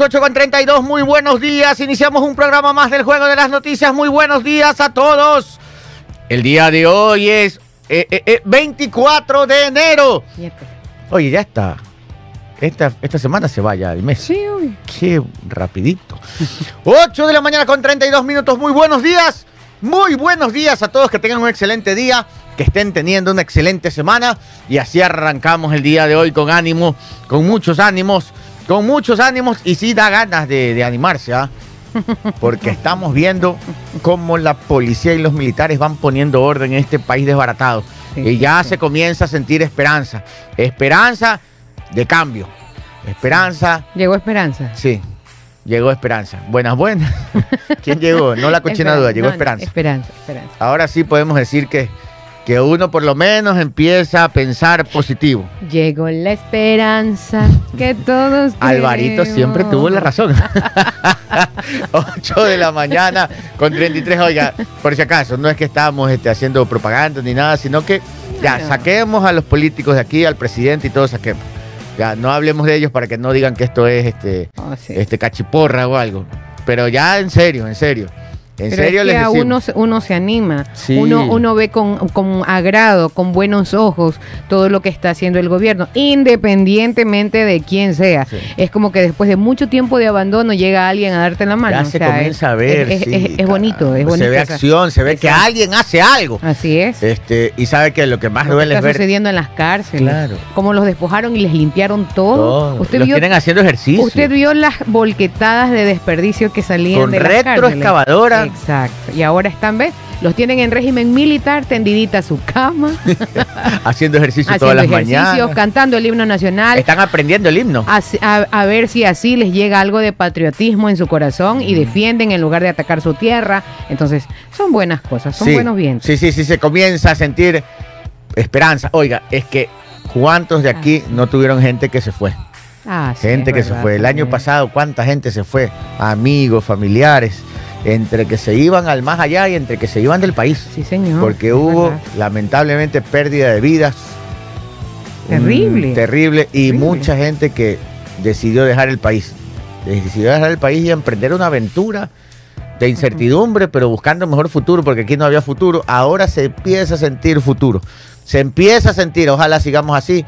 8 con 32, muy buenos días. Iniciamos un programa más del Juego de las Noticias. Muy buenos días a todos. El día de hoy es eh, eh, eh, 24 de enero. Oye, ya está. Esta, esta semana se vaya el mes. Sí, uy. Qué rapidito. 8 de la mañana con 32 minutos. Muy buenos días. Muy buenos días a todos. Que tengan un excelente día. Que estén teniendo una excelente semana. Y así arrancamos el día de hoy con ánimo, con muchos ánimos, con muchos ánimos. Y sí da ganas de, de animarse, ¿ah? Porque estamos viendo cómo la policía y los militares van poniendo orden en este país desbaratado. Sí, y ya sí. se comienza a sentir esperanza. Esperanza de cambio. Esperanza Llegó Esperanza. Sí, llegó Esperanza. Buenas, buenas. ¿Quién llegó? No la cochina duda, llegó No, no, Esperanza. Esperanza, Esperanza. Ahora sí podemos decir que, que uno por lo menos empieza a pensar positivo. Llegó la esperanza que todos Alvarito siempre tuvo la razón. 8 de la mañana con 33. Oiga, por si acaso, no es que estamos este, haciendo propaganda ni nada, sino que ya saquemos a los políticos de aquí, al presidente y todos saquemos. Ya no hablemos de ellos para que no digan que esto es este, Oh, sí. este cachiporra o algo. Pero ya en serio, en serio. En Pero serio es que les a uno, se- uno se anima, Sí. uno, uno ve con, con agrado, con buenos ojos todo lo que está haciendo el gobierno, independientemente de quién sea. Sí. Es como que después de mucho tiempo de abandono llega alguien a darte la mano. Ya o se sea, comienza es- a ver. Es, es- sí, es- es bonito, es bonito. Se ve acción, se ve que alguien hace algo. Así es. Este, y sabe que lo que más lo que duele está es ver. sucediendo en las cárceles. Claro. Cómo los despojaron y les limpiaron todo. todo. Usted Los vio tienen haciendo ejercicio. Usted vio las volquetadas de desperdicio que salían Con de las cárceles. retroexcavadora. Exacto. Y ahora están, ¿ves? Los tienen en régimen militar, tendidita a su cama, haciendo ejercicio haciendo todas las ejercicios, mañanas. cantando el himno nacional. Están aprendiendo el himno. A, a ver si así les llega algo de patriotismo en su corazón y defienden en lugar de atacar su tierra. Entonces, son buenas cosas, son Sí, buenos vientos. Sí, sí, sí, se comienza a sentir esperanza. Oiga, es que ¿cuántos de aquí Ah, no tuvieron gente que se fue? Ah, sí, Gente que se fue. El año pasado, ¿cuánta gente se fue? Amigos, familiares. Entre que se iban al más allá y entre que se iban del país. Sí, señor. Porque hubo verdad. lamentablemente pérdida de vidas. Terrible. Terrible. Y Terrible. mucha gente que decidió dejar el país. Decidió dejar el país y emprender una aventura de incertidumbre, pero buscando mejor futuro, porque aquí no había futuro. Ahora se empieza a sentir futuro. Se empieza a sentir, ojalá sigamos así.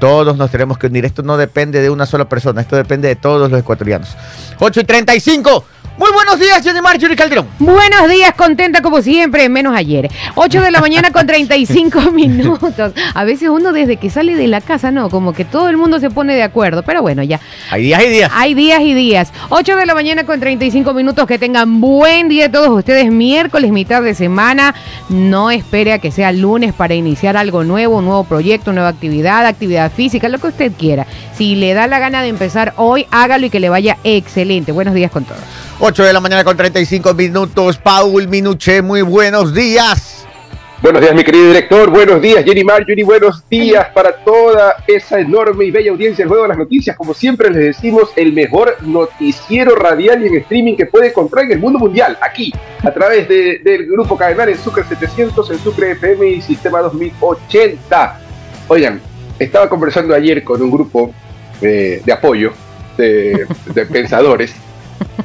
Todos nos tenemos que unir. Esto no depende de una sola persona, esto depende de todos los ecuatorianos. 8 y 35. Muy buenos días, Jenny Marjorie Calderón. Buenos días, contenta como siempre, menos ayer. 8 de la mañana con 35 minutos. A veces uno desde que sale de la casa, no, como que todo el mundo se pone de acuerdo, pero bueno, ya. Hay días y días. Hay días y días. 8 de la mañana con 35 minutos. Que tengan buen día todos ustedes. Miércoles, mitad de semana. No espere a que sea lunes para iniciar algo nuevo, un nuevo proyecto, nueva actividad, actividad física, lo que usted quiera. Si le da la gana de empezar hoy, hágalo y que le vaya excelente. Buenos días con todos. 8 de la mañana con 35 minutos. Paul Minuche, muy buenos días. Buenos días, mi querido director. Buenos días, Jenny Marjorie. Buenos días para toda esa enorme y bella audiencia del Juego de las Noticias. Como siempre les decimos, el mejor noticiero radial y en streaming que puede encontrar en el mundo mundial. Aquí, a través de- del grupo Cadenar en Sucre 700, en Sucre FM y Sistema 2080. Oigan, estaba conversando ayer con un grupo eh, de apoyo de, de pensadores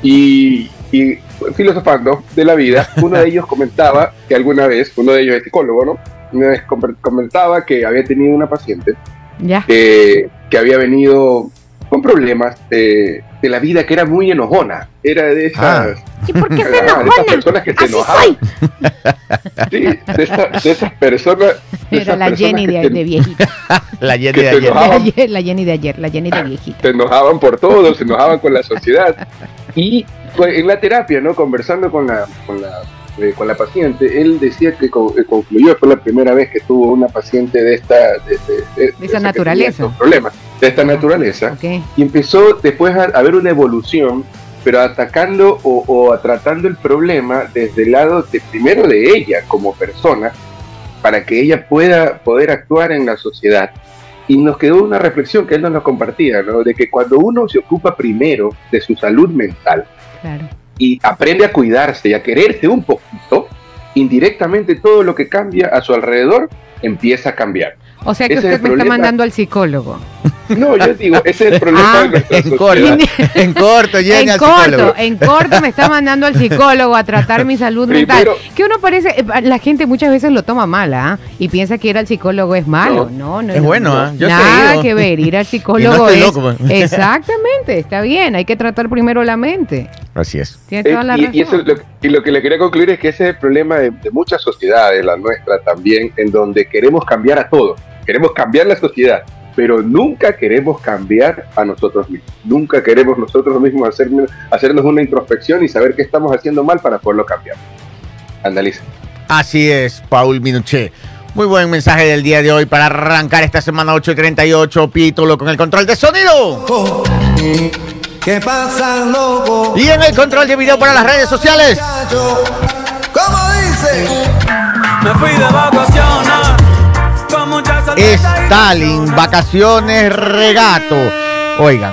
y, y filosofando de la vida, uno de ellos comentaba que alguna vez, uno de ellos es psicólogo, ¿no? Una vez com- comentaba que había tenido una paciente Ya. que, que había venido con problemas de, de la vida, que era muy enojona. Era de esas, ¿Y por qué se ah, de esas personas que se Así enojaban. soy. Sí, de, esa- de esas personas. de Era esas la personas Jenny de, te- de viejita. La Jenny de se ayer. La, Jenny de ayer, la Jenny de viejita. se enojaban por todo, se enojaban con la sociedad. Y pues, en la terapia, ¿no? Conversando con la, con la, eh, con la paciente, él decía que co- eh, concluyó, fue la primera vez que tuvo una paciente de esta... De, de- de- esa naturaleza. problemas, de esta naturaleza. Ok. Y empezó después a, a ver una evolución, pero atacando o, o tratando el problema desde el lado de, primero de ella como persona, para que ella pueda poder actuar en la sociedad. Y nos quedó una reflexión que él nos compartía, ¿no? De que cuando uno se ocupa primero de su salud mental Claro. y aprende a cuidarse y a quererse un poquito, indirectamente todo lo que cambia a su alrededor empieza a cambiar. O sea que Ese es usted me está mandando al psicólogo. No, yo digo, ese es el problema Ah, de nuestra En sociedad. corto, en corto, en al corto, psicólogo. en corto me está mandando al psicólogo a tratar mi salud Primero- mental. Que uno parece, eh, la gente muchas veces lo toma mal, ¿ah? Y piensa que ir al psicólogo es malo. No, no, Es no, bueno, no. ¿ah? Yo sí he Nada que ver, ir al Y psicólogo no estoy es. loco, pues. Exactamente, está bien, hay que tratar primero la mente. Así es. Tiene Eh, toda la y, razón. y eso es lo, y lo que le quería concluir es que ese es el problema de, de muchas sociedades, la nuestra también, en donde queremos cambiar a todo, queremos cambiar la sociedad, pero nunca queremos cambiar a nosotros mismos, nunca queremos nosotros mismos hacer, hacernos una introspección y saber qué estamos haciendo mal para poderlo cambiar. Analiza. Así es, Paul Minuché. Muy buen mensaje del día de hoy para arrancar esta semana 8 y 38, Pítolo con el control de sonido. ¿Qué pasa, loco? Y en el control de video para las redes sociales. ¿Cómo dice? Me fui de vacaciones Stalin, vacaciones, regato. Oigan,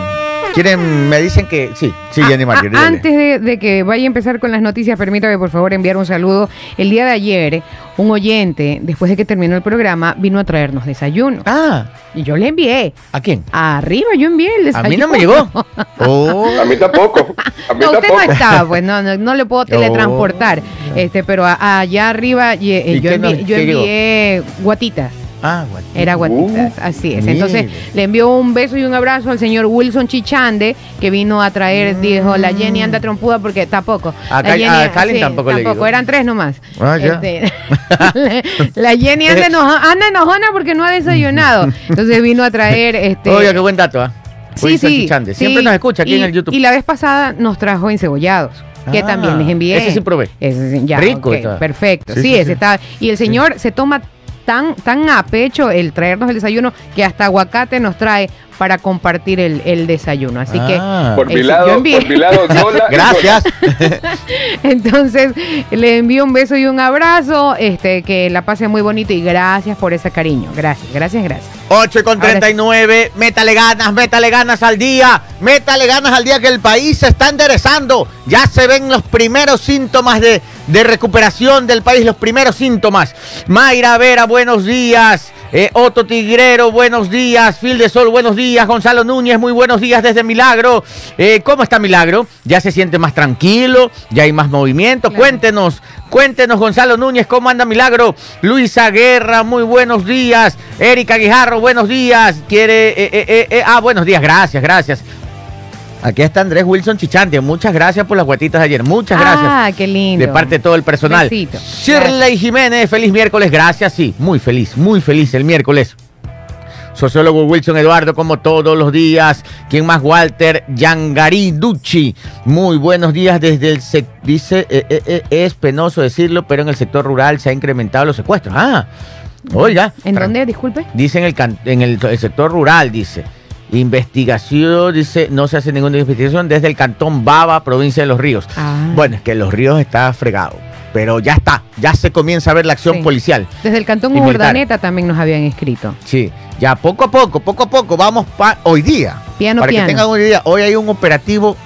quieren, me dicen que sí, sí, Ah, Jenny dale. antes de, de que vaya a empezar con las noticias, permítame por favor enviar un saludo. El día de ayer, un oyente, después de que terminó el programa, vino a traernos desayuno. Ah, Y yo le envié. ¿a quién? Arriba yo envié el A desayuno. mí no me llegó. Oh. A mí tampoco, a mí No, usted tampoco. no estaba, pues no, no, no le puedo teletransportar. Este, pero a- allá arriba y- eh, ¿Y yo, qué no- envié, yo envié guatitas. Ah, bueno. Era guatitas, así es. Entonces le envió un beso y un abrazo al señor Wilson Chichande, que vino a traer, dijo, la Jenny anda trompuda porque tampoco. A la Ca- a Calen tampoco le llegó. eran tres nomás. Ah, ya. Este, la Jenny anda, enoja- anda enojona porque no ha desayunado. Entonces vino a traer este. Oiga, qué buen dato, ¿ah? Sí, Wilson sí, Chichande. sí. Siempre nos escucha aquí Y- en el YouTube. Y la vez pasada nos trajo encebollados, que Ah, también les envié. ese sí probé. Ese sí, ya, Rico ok, está. perfecto. Sí, Sí, sí, ese sí. está. Y el señor se toma tan, tan a pecho el traernos el desayuno que hasta aguacate nos trae para compartir el, el desayuno. Así Ah. Por mi sí, lado, por mi lado, Lola. Gracias. que entonces le envío un beso y un abrazo, este, que la pase muy bonito y gracias por ese cariño. Gracias, gracias, gracias. 8 y con 39, métale ganas, métale ganas al día, métale ganas al día que el país se está enderezando. Ya se ven los primeros síntomas de, de recuperación del país, los primeros síntomas. Mayra Vera, buenos días. Eh, Otto Tigrero, buenos días. Phil de Sol, buenos días. Gonzalo Núñez, muy buenos días desde Milagro. Eh, ¿Cómo está Milagro? ¿Ya se siente más tranquilo? ¿Ya hay más movimiento? Claro. Cuéntenos, cuéntenos, Gonzalo Núñez, ¿cómo anda Milagro? Luisa Guerra, muy buenos días. Erika Guijarro, buenos días. Quiere. eh, ah, buenos días, gracias, gracias. Aquí está Andrés Wilson Chichante. Muchas gracias por las guatitas de ayer. Muchas gracias. Ah, qué lindo. De parte de todo el personal. Besito. Shirley Jiménez, feliz miércoles. Gracias, sí. Muy feliz, muy feliz el miércoles. Sociólogo Wilson Eduardo, como todos los días. ¿Quién más? Walter Yangari Ducci. Muy buenos días desde el sec- Dice, eh, eh, eh, es penoso decirlo, pero en el sector rural se han incrementado los secuestros. Ah, oiga. ¿En dónde? Disculpe. Dice en el, can- en el, el sector rural, dice. Investigación, dice, no se hace ninguna investigación desde el cantón Baba, provincia de Los Ríos. Ah. Bueno, es que Los Ríos está fregado, pero ya está, ya se comienza a ver la acción Sí. policial. Desde el cantón. Urdaneta también nos habían escrito. Sí, ya poco a poco, poco a poco, vamos pa hoy día. Piano, para piano. que tengan una idea, hoy hay un operativo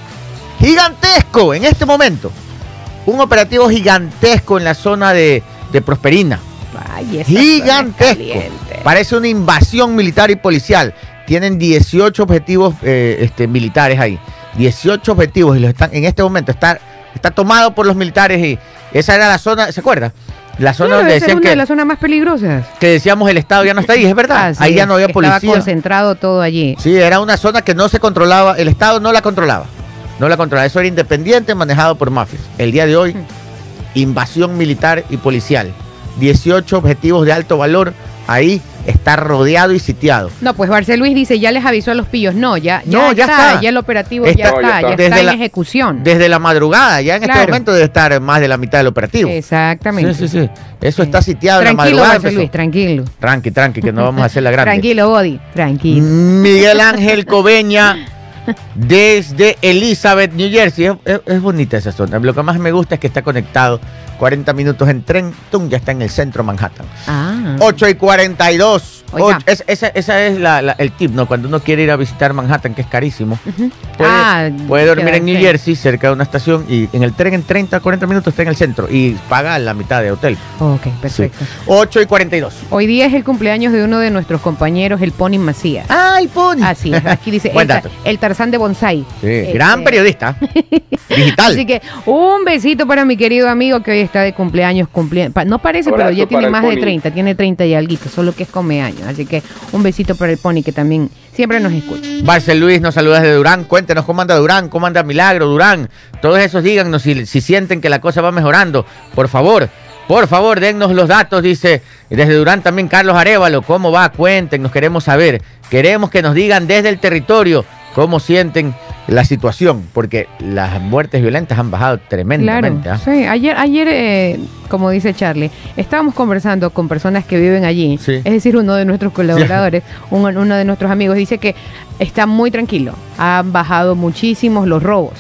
gigantesco en este momento. Un operativo gigantesco en la zona de, de Prosperina. Ay, gigantesco. Parece una invasión militar y policial. Tienen 18 objetivos eh, este, militares ahí. 18 objetivos y los están en este momento está, está tomado por los militares y esa era la zona, ¿se acuerda? La zona Claro, donde decían una de que, las zonas más peligrosas. que decíamos el Estado ya no está ahí, es verdad. Ahí ya no había que Estaba policía. concentrado todo allí. Sí, era una zona que no se controlaba, el Estado no la controlaba. No la controlaba, eso era independiente, manejado por mafias. El día de hoy, invasión militar y policial. 18 objetivos de alto valor, ahí está rodeado y sitiado. No, pues Barceluis dice, ya les avisó a los pillos. No, ya, ya, No, ya está. ya el operativo Está- ya está, ya ya está. en la- ejecución. Desde la madrugada, ya en este momento debe estar más de la mitad del operativo. Exactamente. Sí, sí, sí. Eso está sitiado en la Tranquilo, madrugada. Barceluis, empezó. tranquilo. Tranqui, tranqui, que no vamos a hacer la grande. Tranquilo, Body, tranquilo. Miguel Ángel Coveña desde Elizabeth, New Jersey. Es, es- es bonita esa zona. Lo que más me gusta es que está conectado 40 minutos en tren. tum, ya está en el centro de Manhattan. Ah. 8 y 42. Oiga. Ocho- es- esa, esa es la- la- el tip, ¿no? Cuando uno quiere ir a visitar Manhattan, que es carísimo, puede, Ah, puede dormir en New Jersey, cerca de una estación, y en el tren en 30, 40 minutos está en el centro y paga la mitad de hotel. Ok, Sí. perfecto. 8 y 42. Hoy día es el cumpleaños de uno de nuestros compañeros, el Pony Macías. ¡Ay, Pony! Así aquí dice Buen el, el Tarzán de Bonsai. Sí, Este, gran periodista. Digital. Así que un besito para mi querido amigo que hoy está de cumpleaños. cumple- pa- no parece, pero ya tiene el más de Pony. 30, tiene 30 y algo, solo que es come años. Así que un besito para el Pony que también siempre nos escucha. Barcel Luis nos saluda desde Durán. Cuéntenos cómo anda Durán, cómo anda Milagro, Durán. Todos esos díganos si, si sienten que la cosa va mejorando. Por favor, por favor, dennos los datos, dice desde Durán también Carlos Arevalo. ¿Cómo va? Cuéntenos, queremos saber. Queremos que nos digan desde el territorio cómo sienten la situación, porque las muertes violentas han bajado Claro, tremendamente. ¿ah? sí. Ayer, ayer eh, como dice Charlie, estábamos conversando con personas que viven allí. Sí. Es decir, uno de nuestros colaboradores, un- uno de nuestros amigos, dice que está muy tranquilo. Han bajado muchísimos los robos.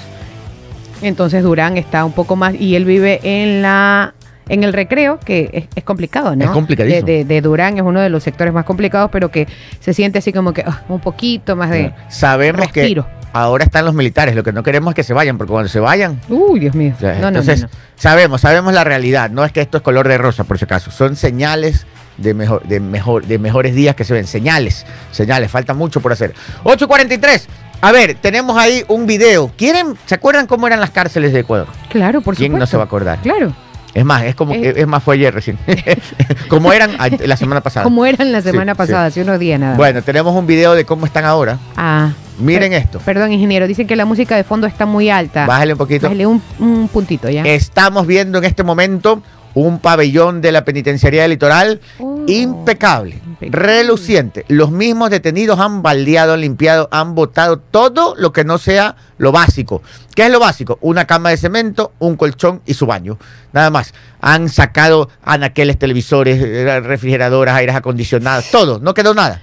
Entonces Durán está un poco más y él vive en la en el recreo, que es, es complicado, ¿no? Es complicadísimo. De, de- de Durán es uno de los sectores más complicados, pero que se siente así como que ah, un poquito más de... Sabemos respiro. que ahora están los militares. Lo que no queremos es que se vayan, porque cuando se vayan, Uy, Dios mío. No, no, no, entonces, no. sabemos, sabemos la realidad. No es que esto es color de rosa, por si acaso. Son señales de, mejor, de, mejor, de mejores días que se ven. Señales, señales. Falta mucho por hacer. 8.43. A ver, tenemos ahí un video. ¿Quieren, ¿Se acuerdan cómo eran las cárceles de Ecuador? Claro, por ¿Quién supuesto. no se va a acordar? Claro. Es más, es como Eh. es más, fue ayer recién. como eran la semana pasada. Como eran la Sí, semana sí. pasada, hace unos días nada. más. Bueno, tenemos un video de cómo están ahora. Ah. Miren per- esto. Perdón, ingeniero, dicen que la música de fondo está muy alta. Bájale un poquito. Bájale un, un puntito ya. Estamos viendo en este momento un pabellón de la penitenciaría del litoral Oh, impecable, impecable. reluciente. Los mismos detenidos han baldeado, han limpiado, han botado todo lo que no sea lo básico. ¿Qué es lo básico? Una cama de cemento, un colchón y su baño. Nada más. Han sacado anaqueles, televisores, eh, refrigeradoras, aires acondicionados, todo. No quedó nada.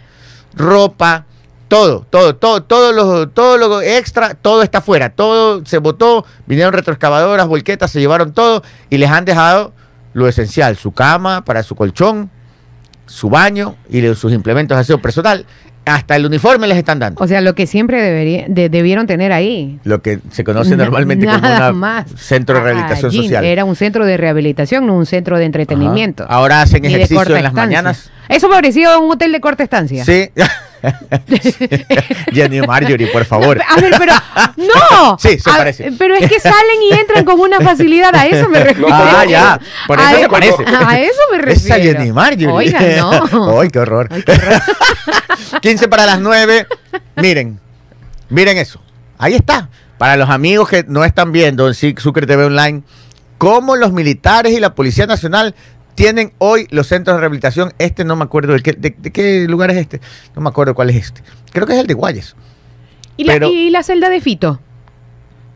Ropa, todo, todo, todo, todo lo, todo lo extra, todo está afuera, todo se botó, vinieron retroexcavadoras, volquetas, se llevaron todo y les han dejado lo esencial, su cama para su colchón, su baño y sus implementos de aseo personal. Hasta el uniforme les están dando. O sea, lo que siempre debería, de- debieron tener ahí. Lo que se conoce normalmente como un más. centro de rehabilitación Allí social. Era un centro de rehabilitación, no un centro de entretenimiento. Ajá. Ahora hacen ejercicio en las estancia. mañanas. Eso me pareció un hotel de corta estancia. Sí. Jenny Marjorie, por favor. A ver, pero no. Sí, se A- parece. Pero es que salen y entran con una facilidad. A eso me refiero. Ah, ya. Por eso a, se e- parece. A eso me refiero. Esa Jenny Marjorie. Oiga, no. Ay, qué horror. Ay, qué horror. 15 para las 9. Miren, miren eso. Ahí está. Para los amigos que no están viendo en Sucre TV Online, cómo los militares y la Policía Nacional tienen hoy los centros de rehabilitación. Este no me acuerdo de qué, de, de qué lugar es este. No me acuerdo cuál es este. Creo que es el de Guayas. ¿Y, la, Pero- y la celda de Fito.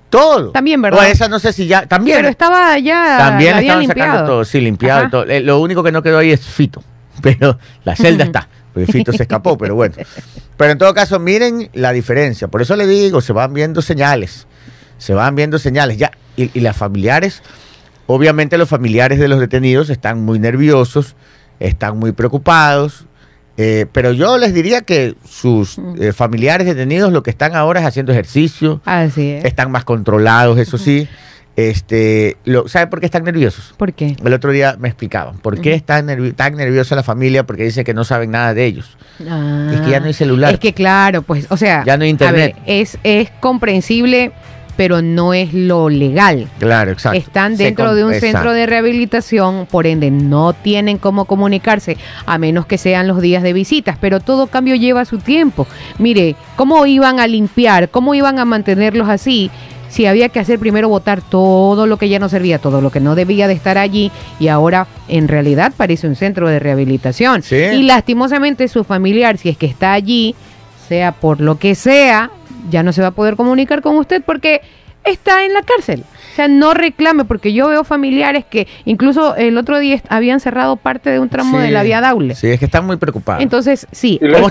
Todo. También, ¿verdad? O esa no sé si ya. También. Pero estaba ya. También la estaban sacando limpiado. todo, sí, limpiado y todo. Eh, Lo único que no quedó ahí es Fito, pero la celda está. Porque Fito se escapó, pero bueno. Pero en todo caso, miren la diferencia. Por eso le digo, se van viendo señales. Se van viendo señales. Ya, y, y las familiares, obviamente los familiares de los detenidos están muy nerviosos, están muy preocupados. eh, pero yo les diría que sus eh, familiares detenidos lo que están ahora es haciendo ejercicio, Así es. están más controlados, eso sí. Este, lo, ¿Sabe por qué están nerviosos? ¿Por qué? El otro día me explicaban por qué está nervi- tan nerviosa la familia, porque dice que no saben nada de ellos. Ah. Es que ya no hay celular. Es que claro, pues, o sea, Ya no hay a internet. ver, es, es comprensible, pero no es lo legal. Claro, exacto. Están dentro de un exacto. centro de rehabilitación, por ende no tienen cómo comunicarse, a menos que sean los días de visitas, pero todo cambio lleva su tiempo. Mire, ¿cómo iban a limpiar? ¿Cómo iban a mantenerlos así? Si había que hacer primero votar todo lo que ya no servía, todo lo que no debía de estar allí, y ahora en realidad parece un centro de rehabilitación. Sí. Y lastimosamente su familiar, si es que está allí, sea por lo que sea, ya no se va a poder comunicar con usted porque está en la cárcel. O sea, no reclame, porque yo veo familiares que incluso el otro día habían cerrado parte de un tramo Sí. de la vía Daule. Sí, es que están muy preocupados. Entonces, sí, lo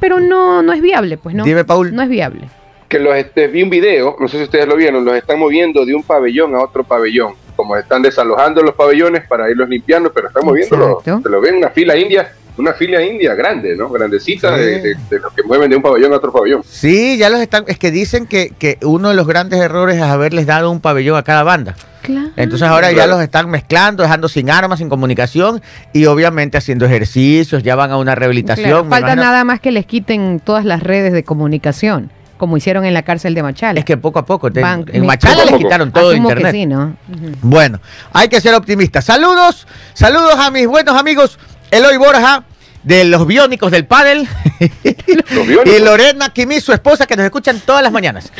pero no, no es viable, pues no. Dime, Paul. No es viable. que los este, vi un video, no sé si ustedes lo vieron, los están moviendo de un pabellón a otro pabellón, como están desalojando los pabellones para irlos limpiando, pero están moviéndolo, Exacto. se lo ven una fila india una fila india grande, ¿no? Grandecita Sí. de, de- de los que mueven de un pabellón a otro pabellón. Sí, ya los están. Es que dicen que, que uno de los grandes errores es haberles dado un pabellón a cada banda. Claro. Entonces ahora ya los están mezclando, dejando sin armas, sin comunicación y obviamente haciendo ejercicios, ya van a una rehabilitación. Claro, falta imagino. nada más que les quiten todas las redes de comunicación, como hicieron en la cárcel de Machala. Es que poco a poco. te- Van- en Machala les quitaron todo Asumo internet. que sí, ¿no? Bueno, hay que ser optimistas. Saludos, saludos a mis buenos amigos Eloy Borja de los biónicos del pádel Los biónicos. y Lorena Kimi, su esposa, que nos escuchan todas las mañanas.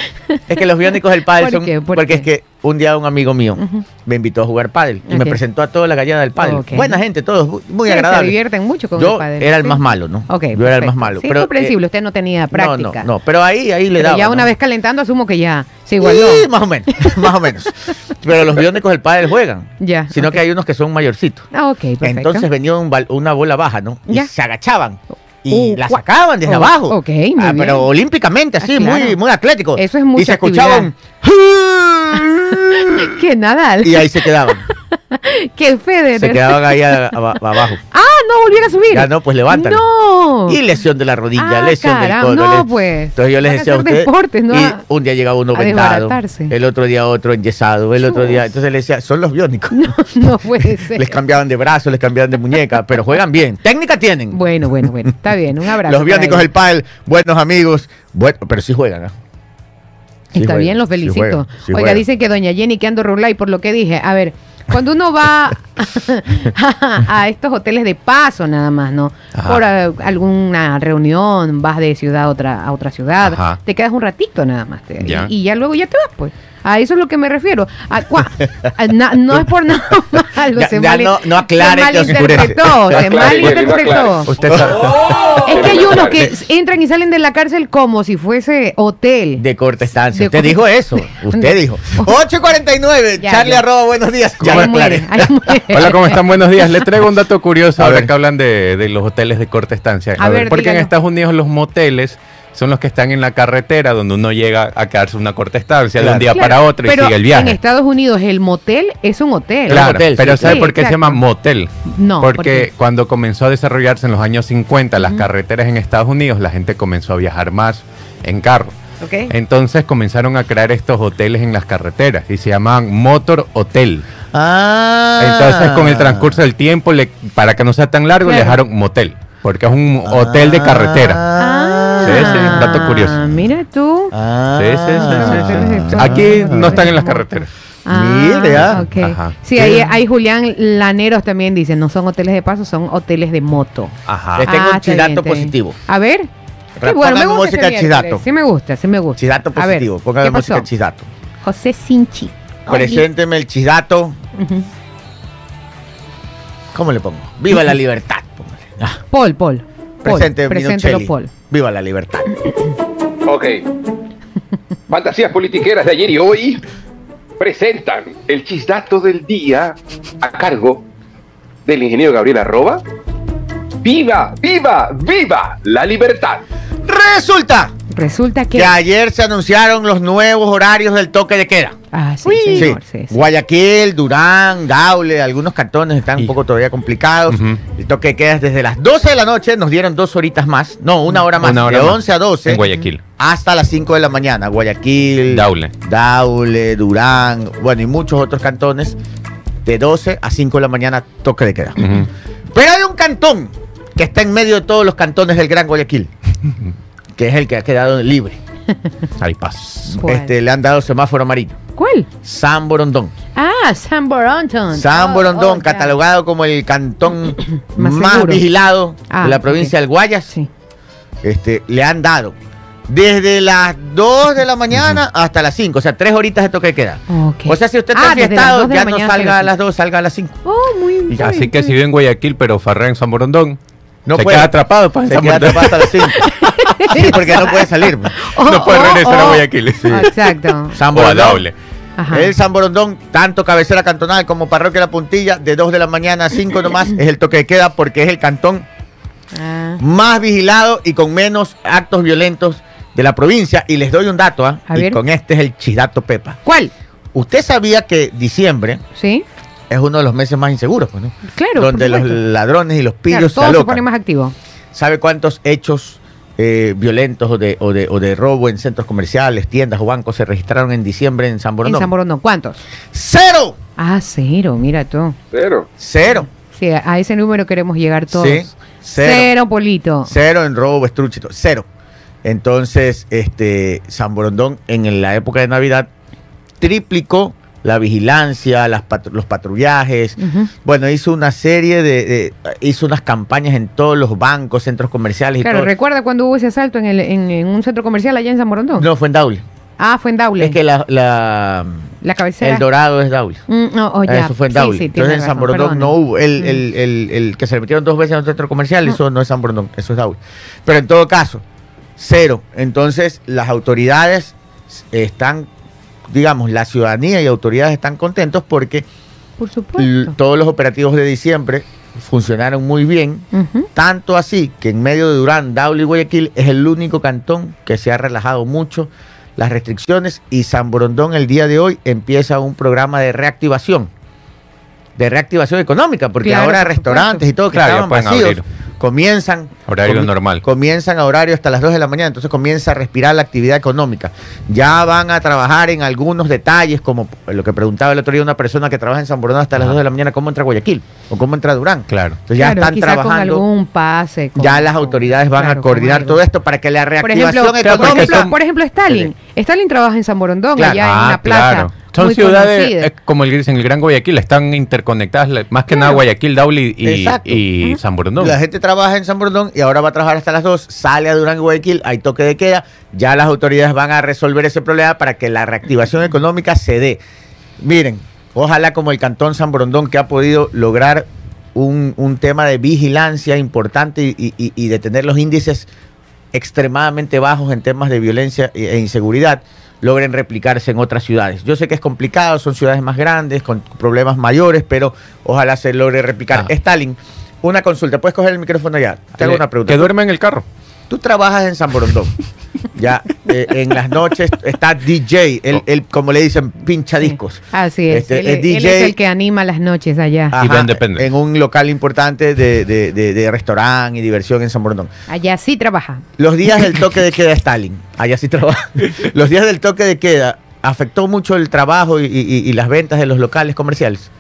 Es que los biónicos del pádel ¿Por son qué? ¿Por porque qué? es que un día un amigo mío me invitó a jugar pádel y me presentó a toda la gallada del pádel. Buena gente, todos muy, Sí, agradable. Se divierten mucho con Yo el pádel. era el más malo, ¿no? Ok, Yo era el más malo. Sí, pero, comprensible, eh, usted no tenía no, práctica. No, no, pero ahí, ahí le Pero daba. ya una ¿no? vez calentando, asumo que ya se igualó. Sí, más o menos, más o menos. Pero los biónicos del pádel juegan. Ya, Sino que hay unos que son mayorcitos. Ah, ok, perfecto. Entonces venía un una bola baja, ¿no? Y Ya. se agachaban. Y Uh, la sacaban desde Oh, abajo. ok, muy Ah, bien. Pero olímpicamente, así, Ah, claro. muy, muy atlético. Eso es mucha Y se escuchaban. ¿Qué Nadal? y ahí se quedaban. ¿Qué Federer? Se quedaban ahí a- a- abajo. Ah, no volvieron a subir. Ya no, pues levantan. No. Y lesión de la rodilla, Ah, lesión del codo. no, les- pues. Entonces yo les decía a ustedes. ¿no? Y un día llegaba uno vendado, el otro día otro enyesado, el otro día. Entonces le decía, son los biónicos. No, no puede ser. Les cambiaban de brazo, les cambiaban de muñeca, pero juegan bien. Técnica tienen. Bueno, bueno, bueno. Está bien. Un abrazo. Los biónicos del pádel, buenos amigos, bueno, pero sí juegan, ¿ah? Está bien, los felicito. Oiga, juegan. dice que doña Jenny que ando rulay por lo que dije. A ver, cuando uno va a estos hoteles de paso nada más, ¿no? Ajá. Por alguna reunión, vas de ciudad a otra, a otra ciudad, Ajá. te quedas un ratito nada más. te- Ya. Y, y ya luego ya te vas, pues. A eso es lo que me refiero. A cua- a na- no es por nada malo. Ya- se ya mali- no- no aclare se malinterpretó. Se malinterpretó. Usted sabe- Es que hay unos que entran y salen de la cárcel como si fuese hotel. De corta estancia. De Usted corta- dijo eso. Usted dijo. 8.49. Ya, Charlie ya. arroba, buenos días. Ya Ahí lo muere, aclaré. Hola, ¿cómo están? Buenos días. Le traigo un dato curioso A ahora ver. que hablan de, de los hoteles de corta estancia. A ver, porque en. Estados Unidos los moteles son los que están en la carretera donde uno llega a quedarse una corta estancia de un día Claro, para otro y pero sigue el En viaje. Estados Unidos el motel es un hotel. Claro, hotel, pero sí, ¿sabe sí, por qué exacto. se llama motel? No, ¿por Porque qué? cuando comenzó a desarrollarse en los años 50 las carreteras en Estados Unidos, la gente comenzó a viajar más en carro. ¿Ok? Entonces comenzaron a crear estos hoteles en las carreteras y se llamaban Motor Hotel. Ah. Entonces, con el transcurso del tiempo, le- para que no sea tan largo, le dejaron motel. Porque es un hotel de carretera. Ah. Sí, sí, dato curioso. Mira tú. Ah. Sí, sí, sí, sí, sí. Ah. Aquí no están en las carreteras. Mire, ah. ok. Ajá. Sí, ahí, ahí Julián Laneros también dice, no son hoteles de paso, son hoteles de moto. Ajá. Les tengo Ah, un bien, chidato bien. positivo. A ver. Qué Pongan bueno, me gusta música chidato. Sí me gusta, sí me gusta. Chidato positivo. Póngame ¿qué música pasó? chidato. José Sinchi. Presénteme el chidato. ¿Cómo le pongo? Viva la libertad. póngale. Ah, Paul, Paul. Paul, presente Preséntelo, Minuchelli. Paul. Viva la libertad. Ok. Fantasías politiqueras de ayer y hoy presentan el chisdato del día a cargo del ingeniero Gabriel Arroba. ¡Viva, viva, viva la libertad! Resulta Resulta que... que ayer se anunciaron los nuevos horarios del toque de queda. Ah, sí, Sí. señor, sí, sí. Guayaquil, Durán, Gaule, algunos cantones están un poco todavía complicados. El toque de queda es desde las 12 de la noche, nos dieron dos horitas más, no, una hora más, Una hora de más. 11 a 12. En Guayaquil. Hasta las 5 de la mañana. Guayaquil, Daule. Daule, Durán, bueno, y muchos otros cantones. De 12 a 5 de la mañana, toque de queda. Pero hay un cantón que está en medio de todos los cantones del Gran Guayaquil, que es el que ha quedado libre. Hay paz. ¿Cuál? Este, le han dado semáforo amarillo. ¿Cuál? San Borondón. Ah, San Boronton. San Oh, Borondón, oh, catalogado como el cantón Más vigilado Ah, de la provincia del Guayas. Sí. Este, le han dado desde las 2 de la mañana hasta las 5, o sea, tres horitas de toque de queda. O sea, si usted Ah, está fiestado, de ya no salga a las las 2, salga a las 5. Oh, muy bien. Así que si vive en Guayaquil, pero farrea en San Borondón, No se puede. queda atrapado. Pues, en Se queda atrapado hasta las 5. Sí, porque no puede salir. pues. No puede regresar a Guayaquil. Ah, Exacto. San. Ajá. El San Borondón, tanto cabecera cantonal como parroquia La Puntilla, de 2 de la mañana a 5 nomás, es el toque de queda porque es el cantón Ah, más vigilado y con menos actos violentos de la provincia. Y les doy un dato, ¿ah? A Y con este es el chidato Pepa. ¿Cuál? ¿Usted sabía que diciembre ¿Sí? Es uno de los meses más inseguros, pues, ¿no? Claro, Donde los ladrones y los Claro, pillos se todo se alocan. pone más activo. ¿Sabe cuántos hechos eh, violentos o de, o, de, o de robo en centros comerciales, tiendas o bancos se registraron en diciembre en San En Borondón? San Borondón, ¿cuántos? ¡Cero! Ah, cero, mira tú. Cero. Cero. Sí, a a ese número queremos llegar todos. Sí, cero. Cero, Polito. Cero en robo, estrúchito. Cero. Entonces, este, San Borondón en la época de Navidad triplicó la vigilancia, las patru- los patrullajes. Bueno, hizo una serie de, de- hizo unas campañas en todos los bancos, centros comerciales y Claro, todo. ¿recuerda cuando hubo ese asalto en, el, en, en un centro comercial allá en San Borondón? No, fue en Daule. Ah, fue en Daule. Es que la, la- la cabecera. el Dorado es Daule. Mm, no, oh, ya. Eso fue en Daule. sí, Entonces en San Borondón perdone. no hubo. El, Mm. el, el, el que se le metieron dos veces en un centro comercial, eso no es San Borondón, eso es Daule. Pero en todo caso, cero. Entonces las autoridades están, digamos, la ciudadanía y autoridades están contentos porque Por l- supuesto. todos los operativos de diciembre funcionaron muy bien. Tanto así que en medio de Durán, Daule y Guayaquil es el único cantón que se ha relajado mucho las restricciones y San Borondón el día de hoy empieza un programa de reactivación, de reactivación económica, porque Claro, ahora por restaurantes y todo que estaban vacíos abrir. Comienzan Horario normal. comienzan a horario hasta las 2 de la mañana, entonces comienza a respirar la actividad económica. Ya van a trabajar en algunos detalles, como lo que preguntaba el otro día una persona que trabaja en San Borondón hasta las Ajá. 2 de la mañana, cómo entra Guayaquil o cómo entra Durán. Claro. Entonces ya Claro, están trabajando. con algún pase. con- Ya las autoridades van claro, a coordinar todo esto para que la Por reactivación por, económica. ejemplo, por ejemplo, Stalin. Stalin trabaja en San Borondón, Claro. allá en Ah, una plaza. Son muy ciudades conocida. eh, como el dicen el Gran Guayaquil, están interconectadas, la- más que nada Claro. Guayaquil, Dauli y, Exacto. y. San Borondón. La gente trabaja en San Borondón y ahora va a trabajar hasta las 2, sale a Durán y Guayaquil, hay toque de queda, ya las autoridades van a resolver ese problema para que la reactivación económica se dé. Miren, ojalá como el Cantón San Borondón que ha podido lograr un, un tema de vigilancia importante y, y- y de tener los índices extremadamente bajos en temas de violencia e e inseguridad, logren replicarse en otras ciudades. Yo sé que es complicado, son ciudades más grandes, con problemas mayores, pero ojalá se logre replicar. Ah. Stalin, una consulta, puedes coger el micrófono ya. Te hago una pregunta. Que duerme en el carro. Tú trabajas en San Borondón. ya, eh, en las noches está DJ, el, el- como le dicen, pincha discos. Así es. Este, él, es él DJ. es el que anima las noches allá. Y vende pendes. en un local importante de, de, de- de restaurante y diversión en San Borondón. Allá sí trabaja. Los días del toque de queda, Stalin. Allá sí trabaja. Los días del toque de queda, ¿afectó mucho el trabajo y, y- y las ventas de los locales comerciales?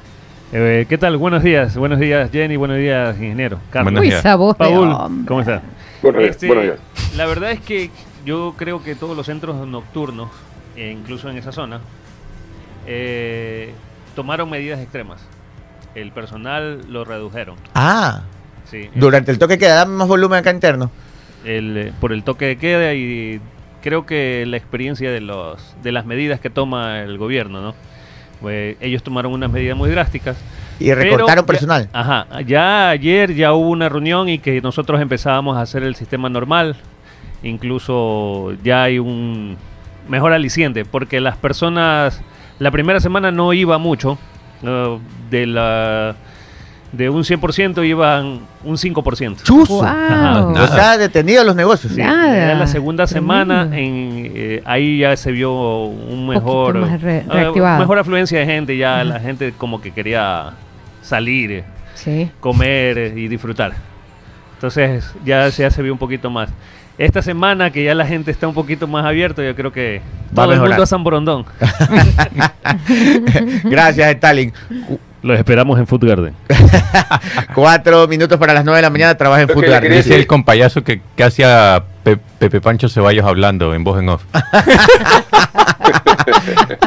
Eh, ¿Qué tal? Buenos días. Buenos días, Jenny. Buenos días, ingeniero. Carlos. Buenos días. Paul. ¿cómo estás? Buenos días, Este, buenos días. La verdad es que yo creo que todos los centros nocturnos, e incluso en esa zona, eh, tomaron medidas extremas. El personal lo redujeron. Ah, Sí, durante el toque de queda, más volumen acá interno. el, eh, por el toque de queda y creo que la experiencia de los de las medidas que toma el gobierno, ¿no? Pues ellos tomaron unas medidas muy drásticas. Y recortaron Pero personal. Ya, ajá, ya ayer ya hubo una reunión y que nosotros empezábamos a hacer el sistema normal. Incluso ya hay un mejor aliciente, porque las personas, la primera semana no iba mucho, de la de un 100% iban un 5%. Chuzo. Wow. Ajá. O sea, detenidos los negocios. Sí, Nada, ya la segunda semana, en, eh, ahí ya se vio un mejor, re- eh, mejor afluencia de gente, ya la gente como que quería salir, Sí. comer y disfrutar. Entonces ya, ya se vio un poquito más. Esta semana que ya la gente está un poquito más abierto, yo creo que Va a todo el mejorar. mundo a San Borondón. Gracias, Stalin. Los esperamos en Food Garden. Cuatro minutos para las nueve de la mañana, trabaja en Food Garden. Dice el compayazo que, que hacía Pe- Pepe Pancho Ceballos hablando en voz en off.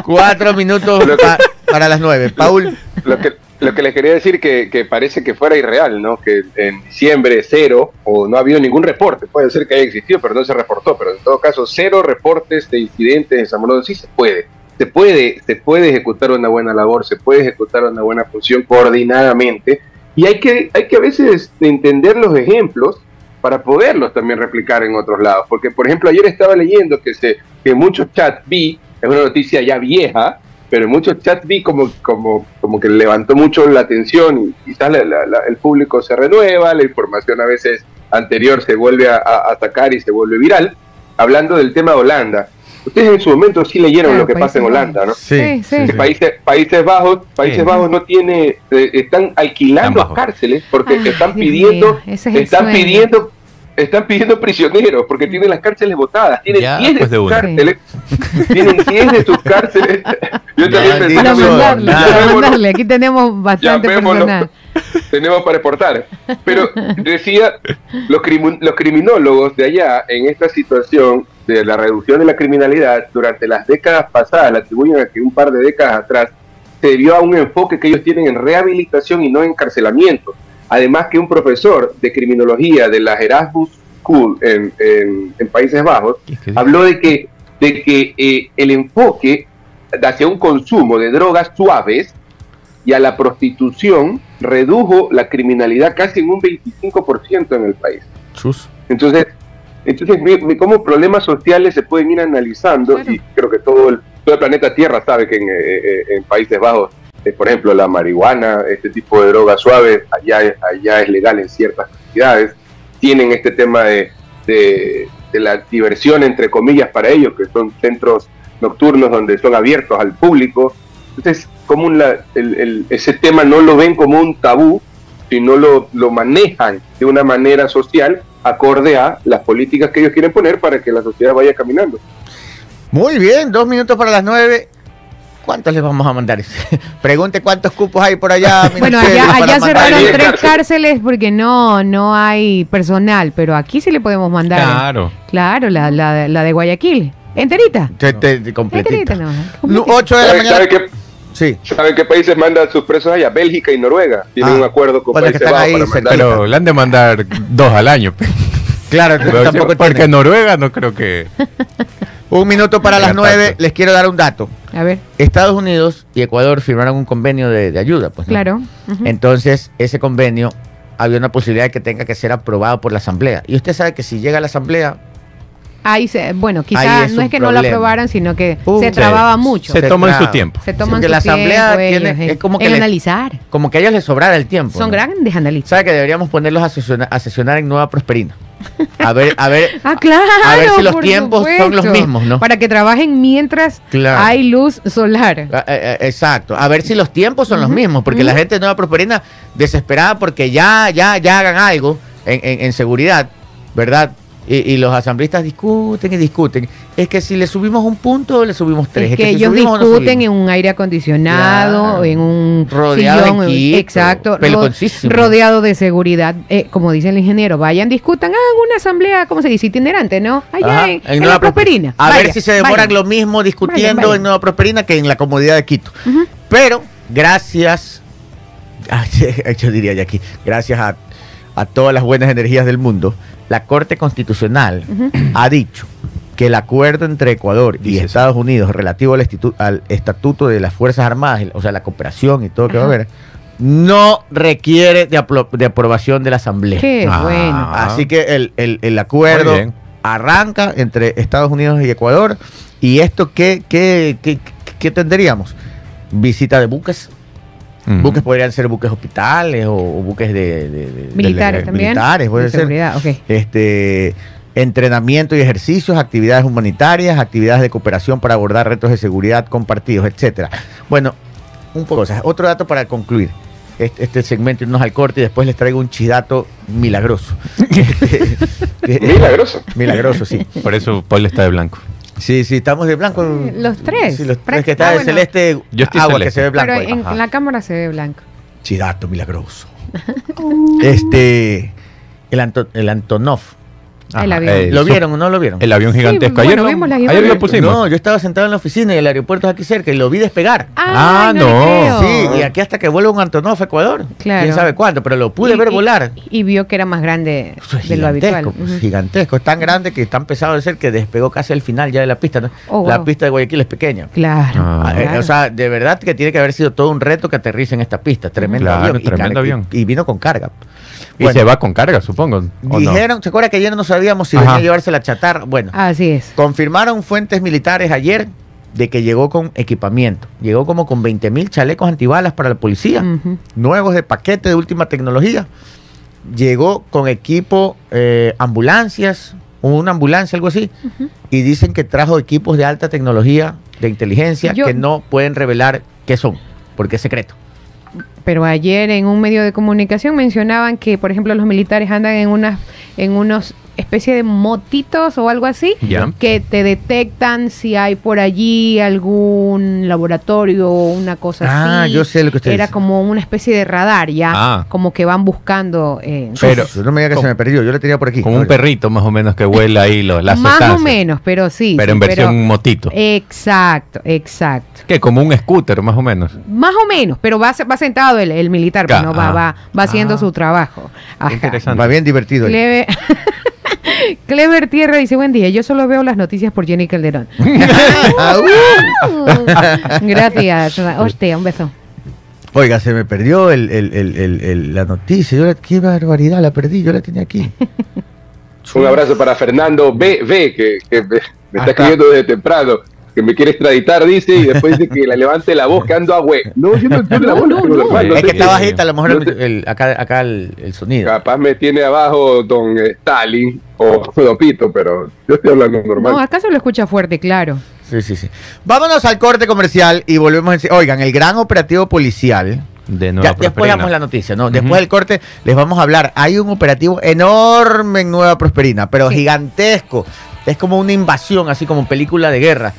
Cuatro minutos Lo que- pa- para las nueve. Paul, Lo que, lo que les quería decir que, que parece que fuera irreal, ¿no? Que en diciembre cero, o no ha habido ningún reporte, puede ser que haya existido, pero no se reportó, pero en todo caso cero reportes de incidentes en San Borondón, sí se puede. Se puede, se puede ejecutar una buena labor, se puede ejecutar una buena función coordinadamente, y hay que, hay que a veces entender los ejemplos para poderlos también replicar en otros lados. Porque, por ejemplo, ayer estaba leyendo que, se, que muchos chat vi, es una noticia ya vieja, pero en muchos chats vi como, como, como que levantó mucho la atención y quizás la- la- la- el público se renueva, la información a veces anterior se vuelve a, a- a sacar y se vuelve viral, hablando del tema de Holanda. Ustedes en su momento sí leyeron Claro, lo que pasa en Holanda, ¿no? Sí, sí. Que Países, Países Bajos, Países Sí. Bajos no tiene, eh, están alquilando Están cárceles porque Ay, están Dios pidiendo, es están sueño. pidiendo, están pidiendo prisioneros porque tienen las cárceles botadas, tienen Ya, 10 de pues de sus cárceles, tienen 10 de sus cárceles. Yo también pensé Para mandarle, para mandarle. Aquí tenemos bastante personal. tenemos para exportar. Pero decía, los, crimu- los criminólogos de allá, en esta situación de la reducción de la criminalidad, durante las décadas pasadas, le atribuyen a que un par de décadas atrás, se debió a un enfoque que ellos tienen en rehabilitación y no encarcelamiento. Además que un profesor de criminología de la Erasmus School en, en- en Países Bajos habló de que, de que eh, el enfoque hacia un consumo de drogas suaves y a la prostitución redujo la criminalidad casi en un 25% en el país. Chus. Entonces, entonces mi- mi- cómo problemas sociales se pueden ir analizando Claro. y creo que todo el, todo el planeta Tierra sabe que en, eh, eh, en Países Bajos, eh, por ejemplo, la marihuana, este tipo de drogas suaves, allá, allá es legal en ciertas cantidades. Tienen este tema de, de- de la diversión, entre comillas, para ellos, que son centros nocturnos donde son abiertos al público. Entonces, como un la- el- el- ese tema no lo ven como un tabú, sino lo, lo manejan de una manera social acorde a las políticas que ellos quieren poner para que la sociedad vaya caminando. Muy bien, dos minutos para las nueve. ¿Cuántos les vamos a mandar? Pregunte cuántos cupos hay por allá. Bueno, allá, allá cerraron tres cárceles. cárceles porque no, no hay personal, pero aquí sí le podemos mandar. Claro. Claro, la, la, la de Guayaquil. Enterita. Te- te- te- completita. Enterita, no. Completita. Ocho de la ¿Saben, mañana. saben qué, Sí. saben qué países mandan sus presos allá? Bélgica y Noruega. Tienen Ah, un acuerdo con que Países están Bajos ahí para cerca. mandar. Pero le han de mandar dos al año. Claro, tampoco Porque tiene. Noruega no creo que. Un minuto para las nueve. Les quiero dar un dato. A ver, Estados Unidos y Ecuador firmaron un convenio de, de ayuda. Pues, ¿no? claro. Entonces, ese convenio había una posibilidad de que tenga que ser aprobado por la Asamblea. Y usted sabe que si llega a la Asamblea, Ahí se, bueno, quizás no es que no lo aprobaran, sino que Uh, se sí. trababa mucho. Se Se toman su tiempo. Se toman que su la Asamblea tiempo tiene- ellos, es como que analizar. como que a ellos les sobrara el tiempo. Son ¿no? grandes analistas. ¿Sabe que deberíamos ponerlos a sesionar, a sesionar en Nueva Prosperina? A ver, a ver. Ah, claro. A ver si los tiempos son los mismos, ¿no? Para que trabajen mientras Claro. hay luz solar. Ah, eh, eh, Exacto, a ver si los tiempos son los mismos, porque la gente de Nueva Prosperina desesperada porque ya, ya, ya hagan algo en, en- en seguridad, ¿verdad? Y, y los asambleístas discuten y discuten. Es que si le subimos un punto, le subimos tres. Es que si ellos no discuten en un aire acondicionado, Claro. en un Rodeado de sillón, equipo, exacto, rodeado de seguridad. Eh, como dice el ingeniero, vayan, discutan, hagan una asamblea, ¿cómo se dice? Itinerante, ¿no? Allá Ajá, en, en en Nueva la Prosperina. A Vaya, ver si se demoran lo mismo discutiendo en Nueva Prosperina que en la comodidad de Quito. Pero gracias, yo diría ya aquí, gracias a, a todas las buenas energías del mundo, la Corte Constitucional ha dicho que el acuerdo entre Ecuador y Dice Estados Unidos relativo al, estatuto de las Fuerzas Armadas, o sea, la cooperación y todo lo que va a haber, no requiere de, apro- de aprobación de la Asamblea. Qué Ah. bueno. Así que el, el- el acuerdo arranca entre Estados Unidos y Ecuador. ¿Y esto qué, qué, qué, qué tendríamos? Visita de buques. Buques podrían ser buques hospitales o, o buques de, de- de- Militares de- también. Militares, puede De ser. Este, entrenamiento y ejercicios, actividades humanitarias, actividades de cooperación para abordar retos de seguridad compartidos, etcétera. Bueno, un poco, o sea, otro dato para concluir. Este, este segmento, irnos al corte y después les traigo un chidato milagroso. Este, Milagroso. milagroso, sí. Por eso Paul está de blanco. Sí, sí, estamos de blanco. Los tres. Sí, los tres que está ah, de bueno. celeste, Yo estoy agua celeste. que se ve blanco. Pero ahí. en, Ajá. la cámara se ve blanco. Chidato milagroso. este, el, Anto- el Antonov. El avión. el ¿Lo vieron o no lo vieron? El avión gigantesco. bueno, ayer, lo- vimos ayer lo pusimos. No, yo estaba sentado en la oficina y el aeropuerto es aquí cerca y lo vi despegar. Ah, no. Sí, y aquí hasta que vuelva un Antonov a Ecuador. Claro. Quién sabe cuándo, pero lo pude Y- ver y- volar. Y vio que era más grande Eso es de lo habitual. gigantesco, pues, gigantesco. Es tan grande que tan pesado de ser que despegó casi al final ya de la pista. ¿no? Oh, la wow. pista de Guayaquil es pequeña. Claro. Ah, Ah, eh, claro. O sea, de verdad que tiene que haber sido todo un reto que aterrice en esta pista. Tremendo Claro, avión. tremendo y- avión. Y, vino con carga. Y se va con carga, supongo. Dijeron, ¿se acuerda que ayer no sabíamos si Ajá. venía a llevarse la chatarra? Bueno, Así es. confirmaron fuentes militares ayer de que llegó con equipamiento. Llegó como con 20 mil chalecos antibalas para la policía, nuevos de paquete de última tecnología. Llegó con equipo, eh, ambulancias, una ambulancia, algo así, y dicen que trajo equipos de alta tecnología, de inteligencia, Yo- que no pueden revelar qué son, porque es secreto. Pero ayer en un medio de comunicación mencionaban que, por ejemplo, los militares andan en unas, en unos especie de motitos o algo así, que te detectan si hay por allí algún laboratorio o una cosa Ah, así. yo sé lo que usted Era dice. como una especie de radar ya, Ah. como que van buscando. eh, Pero- Uf, no me diga que se me perdió, yo la tenía por aquí. Como un perrito más o menos que huele ahí lo, la más sustancia. o menos, pero sí. Pero sí, en versión motito. Exacto, exacto. que Como un scooter más o menos. Más o menos, pero va, va sentado el, el militar, pues, ¿no? va, ah. va, va haciendo Ah. su trabajo. Ajá. Interesante. Va bien divertido. ahí. Clever, Tierra dice, buen día, yo solo veo las noticias por Jenny Calderón. Ah, uh. Gracias. Hostia, un beso. Oiga, se me perdió el, el- el- el- el- la noticia. Yo la- qué barbaridad, la perdí. Yo la tenía aquí. Un abrazo para Fernando B, B que, que me, me está escribiendo desde temprano, que me quiere extraditar, dice, y después dice que la levante la voz, que ando a hue. No, yo no entiendo la voz, no, no. normal, no es sé que qué- está bajita, a lo mejor no el- acá, acá el, el sonido. Capaz me tiene abajo don eh, Stalin o Don Pito, pero yo estoy hablando normal. No, acá se lo escucha fuerte, claro. Sí, sí, sí. Vámonos al corte comercial y volvemos. En... Oigan, el gran operativo policial. De Ya, Nueva después Prosperina. damos la noticia, ¿no? Después del corte les vamos a hablar. Hay un operativo enorme en Nueva Prosperina, pero Sí. gigantesco. Es como una invasión, así como película de guerra.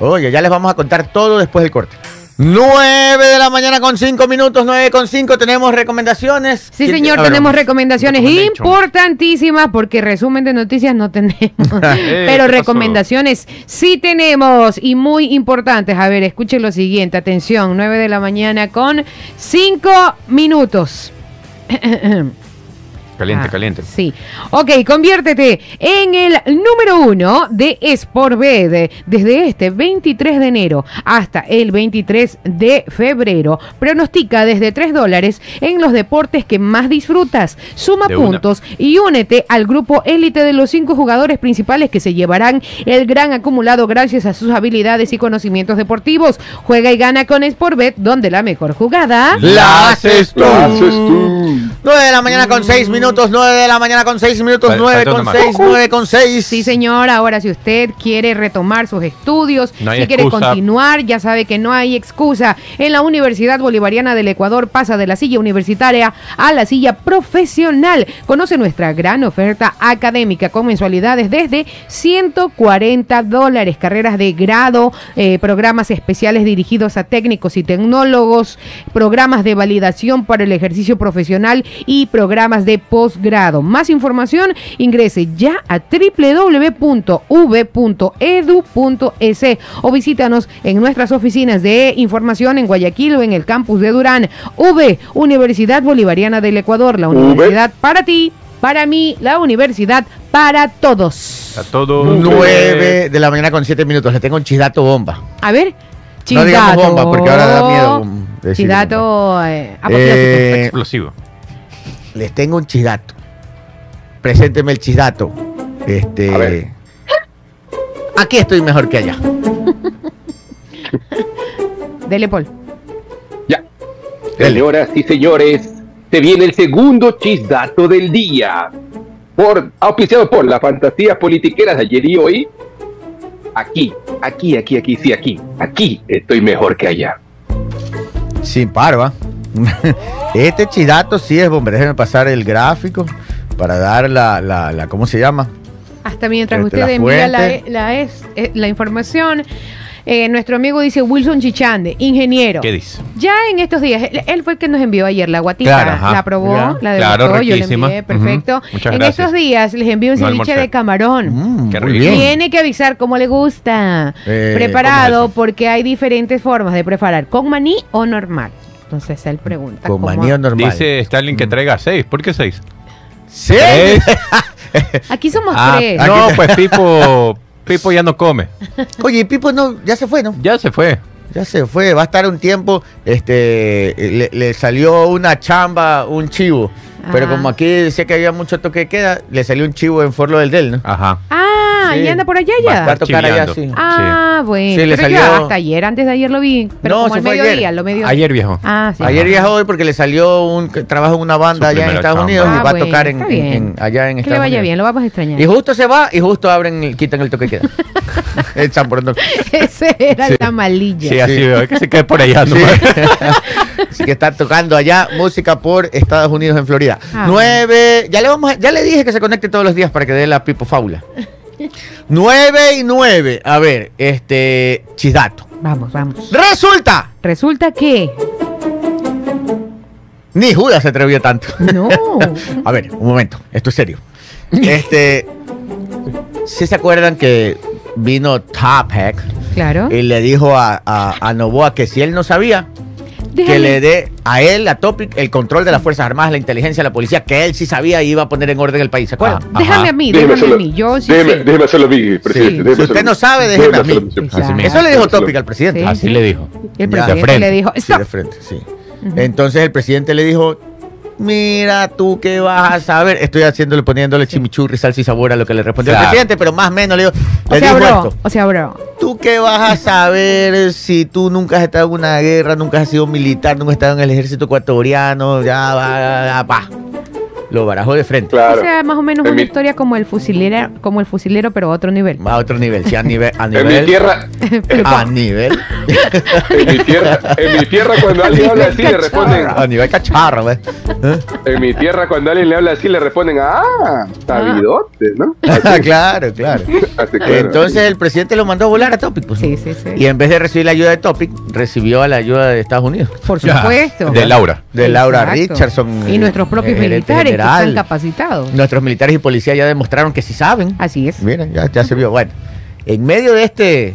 Oye, ya les vamos a contar todo después del corte. 9 de la mañana con 5 minutos, 9 con 5. Tenemos recomendaciones. Sí, ¿Quién- señor, ver, tenemos recomendaciones importantísimas porque resumen de noticias no tenemos, Eh, pero ¿qué pasó? recomendaciones sí tenemos y muy importantes. A ver, escuchen lo siguiente, atención, 9 de la mañana con 5 minutos. Caliente, Ah, caliente. Sí. Ok, conviértete en el número uno de Sportbet desde este 23 de enero hasta el 23 de febrero. Pronostica desde 3 dólares en los deportes que más disfrutas. Suma De una. puntos y únete al grupo élite de los cinco jugadores principales que se llevarán el gran acumulado gracias a sus habilidades y conocimientos deportivos. Juega y gana con Sportbet, donde la mejor jugada. La haces tú. Lo haces tú. 9 de la mañana con 6 minutos, 9 de la mañana con 6 minutos, Fal- 9 falta con una más. 6, 9 con 6. Sí, señor. Ahora, si usted quiere retomar sus estudios, No si quiere continuar, ya sabe que no hay excusa. En la Universidad Bolivariana del Ecuador pasa de la silla universitaria a la silla profesional. Conoce nuestra gran oferta académica con mensualidades desde 140 dólares, carreras de grado, eh, programas especiales dirigidos a técnicos y tecnólogos, programas de validación para el ejercicio profesional y programas de posgrado. Más información, ingrese ya a www.v.edu.es o visítanos en nuestras oficinas de información en Guayaquil o en el campus de Durán. V, Universidad Bolivariana del Ecuador, la V. universidad para ti, para mí, la universidad para todos. A todo. 9 de la mañana con 7 minutos. Le tengo un chidato bomba. A ver, No digamos chidato. bomba, porque ahora da miedo, decir Chidato eh. Eh, Explosivo. Les tengo un chidato. Presénteme el chidato. Este. A ver. Aquí estoy mejor que allá. Dele, Paul. Ya. Dele. Señoras y señores, se viene el segundo chisdato del día. Por, auspiciado por las fantasías politiqueras de ayer y hoy. Aquí, aquí, aquí, aquí, sí, aquí. Aquí estoy mejor que allá. Sin parva. Este chidato sí es bomba. Déjenme pasar el gráfico para dar la, la, la- ¿cómo se llama? Hasta mientras Este, usted la envía la, fuente. la, es- eh, la información, eh, nuestro amigo dice Wilson Chichande, ingeniero. ¿Qué dice? Ya en estos días, él, él fue el que nos envió ayer la guatita, Claro, la probó, Ya. la Claro, degustó, yo le envié, perfecto. Ujú. Muchas en gracias. estos días les envío un No ceviche de camarón. Mm, Qué muy rico. bien. Tiene que avisar cómo le gusta. Eh, Preparado porque hay diferentes formas de preparar, con maní o normal. Entonces él pregunta. Con cómo- maní o normal. Dice Stalin que traiga seis. ¿Por qué seis? ¿Sí? Tres. Aquí somos Ah, tres. no, pues Pipo, Pipo ya no come. Oye, Pipo no, ya se fue, ¿no? Ya se fue. Ya se fue, va a estar un tiempo, este, le, le salió una chamba, un chivo. Pero como aquí decía que había mucho toque de queda, le salió un chivo en Forlo del Del, ¿no? Ajá. Ah, Ah, Sí. y anda por allá Va a ya. estar Va a tocar allá, sí. Ah, bueno. Sí, le Pero yo salió- hasta ayer, antes de ayer lo vi. Pero No, como se al fue mediodía, ayer. lo medio. Ayer viejo. Ah, sí. Ayer viajó hoy porque le salió un que trabaja en una banda Su allá en primera Estados chamba. Unidos y Ah, va a bueno, tocar en, está en- bien. en- allá en Que Estados le vaya Unidos. bien, lo vamos a extrañar. Y justo se va y justo abren, el- quitan el toque de queda. el. Ese era la malilla. Sí, así Sí. veo. que se quede por allá. Sí. nomás. Así que está tocando allá música por Estados Unidos en Florida. Ah. Nueve, ya le vamos a- ya le dije que se conecte todos los días para que dé la pipo fábula. Nueve y nueve. A ver, este chisdato. Vamos, vamos. Resulta, Resulta que. ni Judas se atrevió tanto. No. A ver, un momento, esto es serio. Este, ¿sí se acuerdan que vino Topek Claro. y le dijo a, a, a Novoa que si él no sabía, que le dé a él, a Topic, el control de las Fuerzas Armadas, la inteligencia, la policía, que él sí sabía y iba a poner en orden el país, ¿se acuerdan? Ah, Déjame a mí, déjame a mí. Yo sí déjeme, sé. déjeme hacerlo a mí, presidente. Sí. Si usted no sabe, déjeme a mí. Así Eso le dijo Topic al presidente. Sí. Así le dijo. El presidente De frente. le dijo, Sí, "Stop". de frente, sí. Entonces el presidente le dijo, mira tú qué vas a saber. Estoy haciéndole, poniéndole chimichurri, salsa y sabor a lo que le respondió el presidente, pero más o menos le dijo, O le sea, bro, esto. o sea, bro. ¿Tú qué vas a saber si tú nunca has estado en una guerra, nunca has sido militar, nunca has estado en el ejército ecuatoriano? Ya va, ya va. Lo barajó de frente. Claro. O sea, más o menos En una mi- historia como el fusilero, como el fusilero, pero a otro nivel. A otro nivel, sí, a nivel. A En mi nivel. tierra, a nivel. en mi tierra, en mi tierra cuando alguien habla así le responden, A nivel cacharro, ¿ves? ¿Eh? en mi tierra cuando alguien le habla así le responden, ah, sabidote, ¿no? Así, claro, claro. así, claro. Entonces el presidente lo mandó a volar a Topic. pues. Sí, sí, sí. Y en vez de recibir la ayuda de Topic, recibió a la ayuda de Estados Unidos. Por Ya. supuesto. De Laura. De Laura Exacto. Richardson. Y nuestros propios gerente que general. están capacitados. Nuestros militares y policías ya demostraron que sí saben. Así es. Miren, ya, ya se vio. Bueno, en medio de este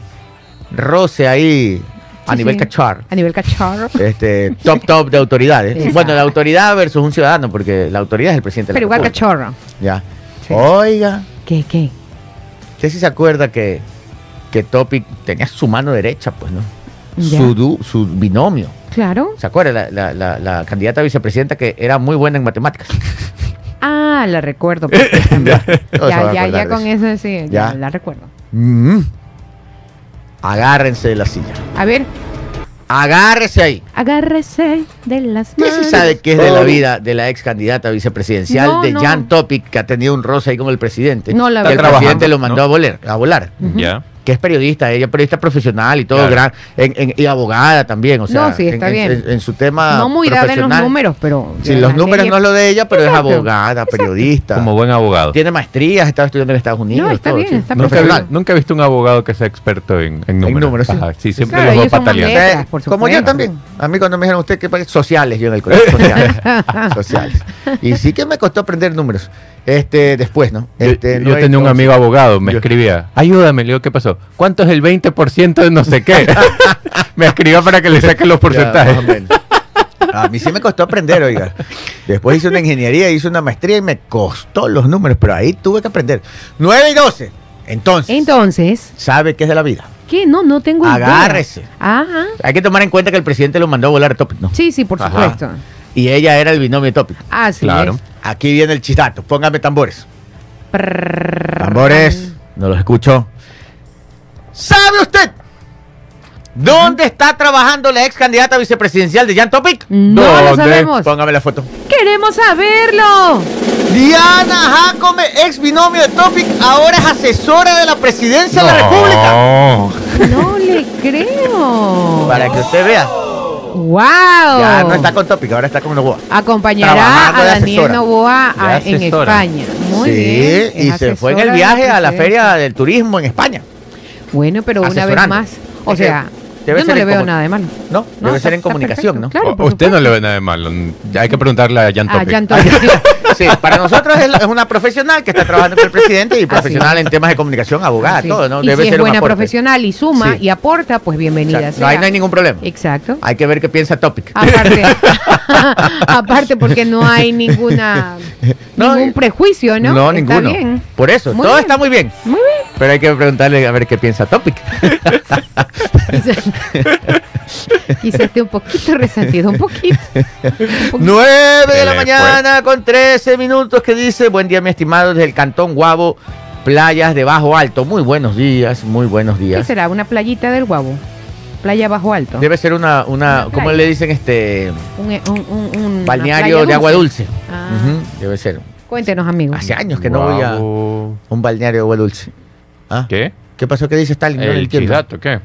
roce ahí a Sí, nivel sí. cachar, A nivel cacharro. este top top de autoridades. Exacto. Bueno, la autoridad versus un ciudadano, porque la autoridad es el presidente de la Pero igual cachorro. Ya. Sí. Oiga, ¿Qué, qué? ¿usted sí se acuerda que, que Topic tenía su mano derecha, pues, ¿no? Ya. Su, du- su binomio. Claro. ¿Se acuerda? La, la- la- la candidata a vicepresidenta que era muy buena en matemáticas. Ah, la recuerdo. ya, ya, ya de con eso. eso sí, Ya. ya la recuerdo. Mm. Agárrense de la silla. A ver, Agárrese ahí. agárrese de las ¿Qué manos. se sabe que es de la Oh. vida de la ex candidata vicepresidencial No, de no. Jan Topic, que ha tenido un roce ahí con el presidente? No, la que el verdad. presidente lo mandó ¿no? a volar, a volar. Ya. Que es periodista, ella es periodista profesional y todo, Claro. gran, en- en- y abogada también, o sea, No, sí, está en, en- bien. en- en su tema No muy dada en los números, pero. Sí, los números leyes- no es lo de ella, pero Exacto, es abogada, periodista. Como buen abogado. Tiene maestrías, estaba estudiando en Estados Unidos. No, está todo, bien, sí. está Nunca he, profesional. visto, nunca he visto un abogado que sea experto en, en números. números, sí. Ajá, sí, siempre Claro, los pataleando. letras. Eh, por como yo también. A mí cuando me dijeron usted que pague sociales, yo en el colegio sociales. sociales. Y sí que me costó aprender números. Este, después, ¿no? Yo- Este, yo, no tenía un amigo abogado, me Yo- escribía, ayúdame, le digo, ¿qué pasó? ¿Cuánto es el 20% de no sé qué? me escribía para que le saque los porcentajes. A mí sí me costó aprender, oiga. Después hice una ingeniería, hice una maestría y me costó los números, pero ahí tuve que aprender. 9 y 12. Entonces, Entonces, ¿sabe qué es de la vida? ¿qué? No, no tengo idea. Agárrese. Ajá. Hay que tomar en cuenta que el presidente lo mandó a volar a Topic, ¿no? Sí, sí, por Ajá. supuesto. Y ella era el binomio de Topic. Así Claro. es. Aquí viene el chistato. Póngame tambores. Tambores. No los escucho. ¿Sabe usted dónde está trabajando la ex candidata vicepresidencial de Jan Topic? No lo sabemos. Póngame la foto. Queremos saberlo. Diana Jacome, ex binomio de Topic, ahora es asesora de la presidencia de la República. No. No le creo. Para que usted vea. Wow. Ya no está con Topic, ahora está con Novoa. Acompañará a Daniel. Novoa a- en. España. Muy sí, bien. y se fue en el viaje a la feria del turismo en España. Bueno, pero una vez más. O Es sea, debe yo no le veo nada de malo. No, No, debe ser en comunicación, ¿no? Claro, Usted no le ve nada de malo. Hay que preguntarle a Jan Topic. ya entonces. Sí, para nosotros es, la- es una profesional que está trabajando con el presidente y Así profesional en temas de comunicación, abogada, Así. todo, ¿no? Y Debe si es ser buena profesional y suma Sí. y aporta, pues O bienvenida sea, sea. no, ahí no hay ningún problema. Exacto. Hay que ver qué piensa Topic. Aparte, aparte porque no hay ninguna No, ningún eh, prejuicio, ¿no? No, Está ninguno. bien. Por eso, Muy todo bien. está muy bien. Muy bien. Pero hay que preguntarle a ver qué piensa Topic. Quizás esté un poquito resentido, un poquito. Un poquito. 9 de la mañana con 13 minutos que dice, buen día mi estimado desde el Cantón Guabo, playas de Bajo Alto. Muy buenos días, muy buenos ¿Qué días. será? ¿Una playita del Guabo? Playa Bajo Alto. Debe ser una, una Una ¿cómo le dicen este? Un, un- un- un- Balneario de agua dulce. Ah. Debe ser. Cuéntenos, amigos. Hace años que no voy a un balneario de agua dulce. ¿Ah? ¿Qué? ¿Qué pasó? ¿Qué dice Stalin? El entiendo. chidato, ¿qué?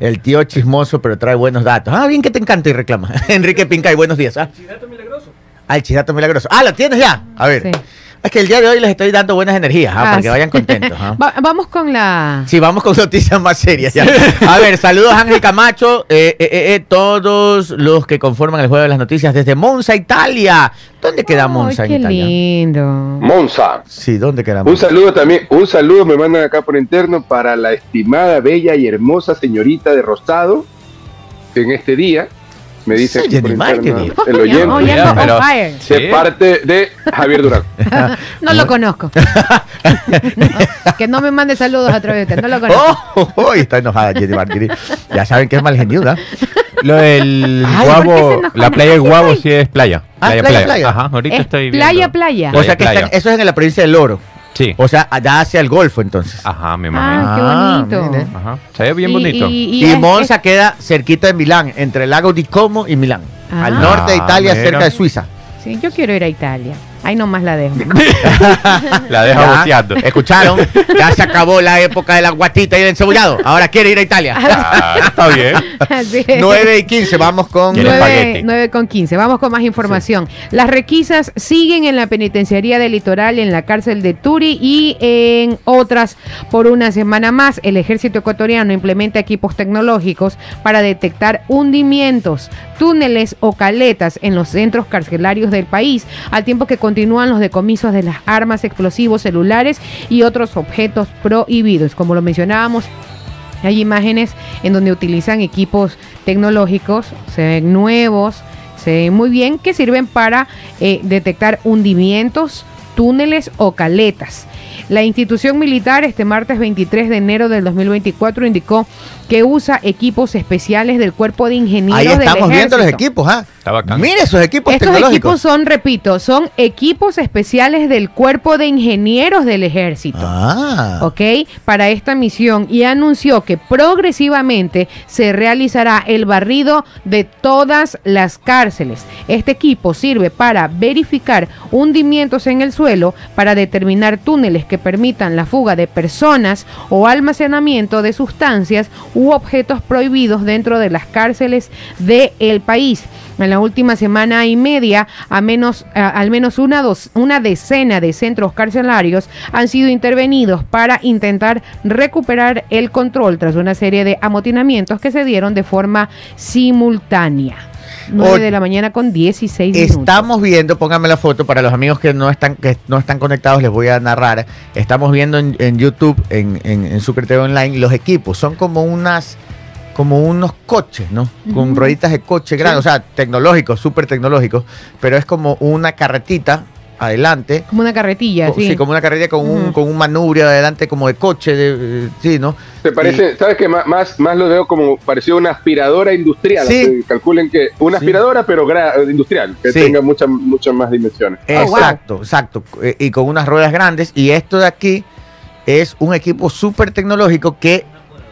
El tío chismoso, pero trae buenos datos. Ah, bien que te encanta y reclama. Enrique Pincay, buenos días. ¿ah? Ah, el chidato milagroso. Ah, ¿lo tienes ya? A ver. Sí. Es que el día de hoy les estoy dando buenas energías, ¿ah? Ah, para que sí. vayan contentos. ¿ah? Va- vamos con la... Sí, vamos con noticias más serias. ya. A ver, saludos Ángel Camacho, eh, eh, eh, todos los que conforman el juego de las noticias desde Monza, Italia. ¿Dónde queda Ay, Monza en qué Italia? lindo. Monza. Sí, ¿dónde queda Un Monza? saludo también, un saludo me mandan acá por interno para la estimada, bella y hermosa señorita de Rostado en este día. Me dice aquí por interno el Oh, ya, oh, oyente ya ando on pero- parte de Javier Durán. No lo conozco. No, que no me mande saludos a través de usted. No lo conozco. ¡Oh! oh, está enojada Jenny Martínez. Ya saben que es malgeniuda. Lo del Ay, ¿por qué guabo, la playa de ¿Qué guabo sí es playa. Ah, playa, playa. Ajá, ahorita Es estoy playa, viendo. playa. O sea que Playa, están- eso es en la provincia del Oro. Sí. O sea, allá hacia el Golfo entonces. Ajá, me imagino. Ah, qué Ah, bonito. mire. Ajá. Se ve bien Y- bonito. y- Monza queda cerquita de Milán, entre el lago di Como y Milán. Ah. Al norte de Ah, Italia, mira. cerca de Suiza. sí, yo quiero ir a Italia. Ahí nomás la dejo. La deja Ya, boceando. ¿Escucharon? Ya se acabó la época de la guatita y el encebollado. Ahora quiere ir a Italia. Ah, está bien. Así es. 9 y 15, vamos con... ¿Quiere 9, espagueti? 9 con 15. Vamos con más información. Las requisas siguen en la penitenciaría del litoral, en la cárcel de Turi y en otras por una semana más. El ejército ecuatoriano implementa equipos tecnológicos para detectar hundimientos, túneles o caletas en los centros carcelarios del país, al tiempo que continúan los decomisos de las armas, explosivos, celulares y otros objetos prohibidos. Como lo mencionábamos, hay imágenes en donde utilizan equipos tecnológicos, se ven nuevos, se ven muy bien, que sirven para eh, detectar hundimientos, túneles o caletas. La institución militar este martes 23 de enero del 2024 indicó que usa equipos especiales del cuerpo de ingenieros Ahí del estamos viendo los equipos, ¿ah? Está bacán. Mire esos equipos Estos tecnológicos. equipos son, repito, son equipos especiales del cuerpo de ingenieros del ejército. Ah. ¿ok? Para esta misión y anunció que progresivamente se realizará el barrido de todas las cárceles. Este equipo sirve para verificar hundimientos en el suelo, para determinar túneles que permitan la fuga de personas o almacenamiento de sustancias u objetos prohibidos dentro de las cárceles del país. En la última semana y media, al menos una, dos- una decena de centros carcelarios han sido intervenidos para intentar recuperar el control tras una serie de amotinamientos que se dieron de forma simultánea. 9 O- de la mañana con 16 minutos. Estamos viendo, pónganme la foto para los amigos que no están que no están conectados, les voy a narrar. Estamos viendo en, en YouTube, en, en, en Sucre Online, los equipos. Son como unas como unos coches, ¿no? Con rueditas de coche grandes, o sea, tecnológicos, súper tecnológicos, pero es como una carretita adelante. Como una carretilla, sí. sí, como una carretita con, un, con un manubrio adelante como de coche, de, eh, sí, ¿no? ¿Te parece? ¿Sabes qué? Má- Más, más lo veo como parecido a una aspiradora industrial. Sí. Que calculen que una Sí. aspiradora, pero gra- industrial, que Sí. tenga muchas muchas más dimensiones. Oh, wow. Exacto, exacto. Eh, Y con unas ruedas grandes. Y esto de aquí es un equipo súper tecnológico que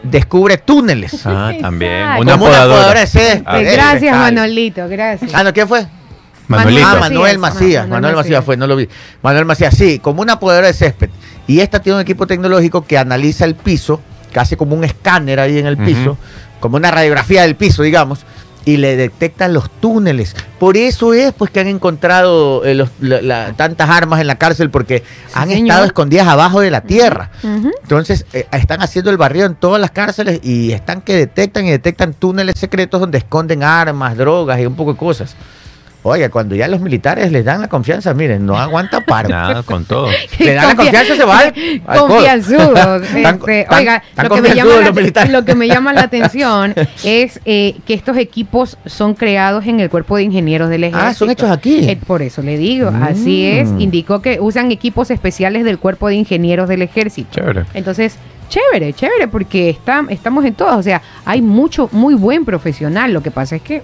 descubre túneles. Ah, también. Una Como una podadora. podadora de césped. Eh, gracias. Manolito, gracias. Ah, ¿no? ¿Quién fue? Manuelito. Ah, Manuel Macías. Manuel Manuel Macías Macías. fue, no lo vi. Manuel Macías, sí, como una podadora de césped. Y esta tiene un equipo tecnológico que analiza el piso, que hace como un escáner ahí en el piso, como una radiografía del piso, digamos, y le detectan los túneles. Por eso es pues que han encontrado eh, los- la- la- tantas armas en la cárcel, porque han señor. estado escondidas abajo de la tierra. Entonces, eh, están haciendo el barrido en todas las cárceles y están que detectan y detectan túneles secretos donde esconden armas, drogas y un poco de cosas. Oiga, cuando ya los militares les dan la confianza, miren, no aguanta paro. Nada, con todo. Le dan la confianza, se va al-. Confianzudos. Este, oiga, tan lo que, me llama confianzudos la, los militares. lo que me llama la atención es eh, que estos equipos son creados en el cuerpo de ingenieros del ejército. Ah, son hechos aquí. Eh, por eso le digo, así es. Mm. Indicó que usan equipos especiales del cuerpo de ingenieros del ejército. Chévere. Entonces, chévere, chévere, porque está, estamos en todas. O sea, hay mucho, muy buen profesional. Lo que pasa es que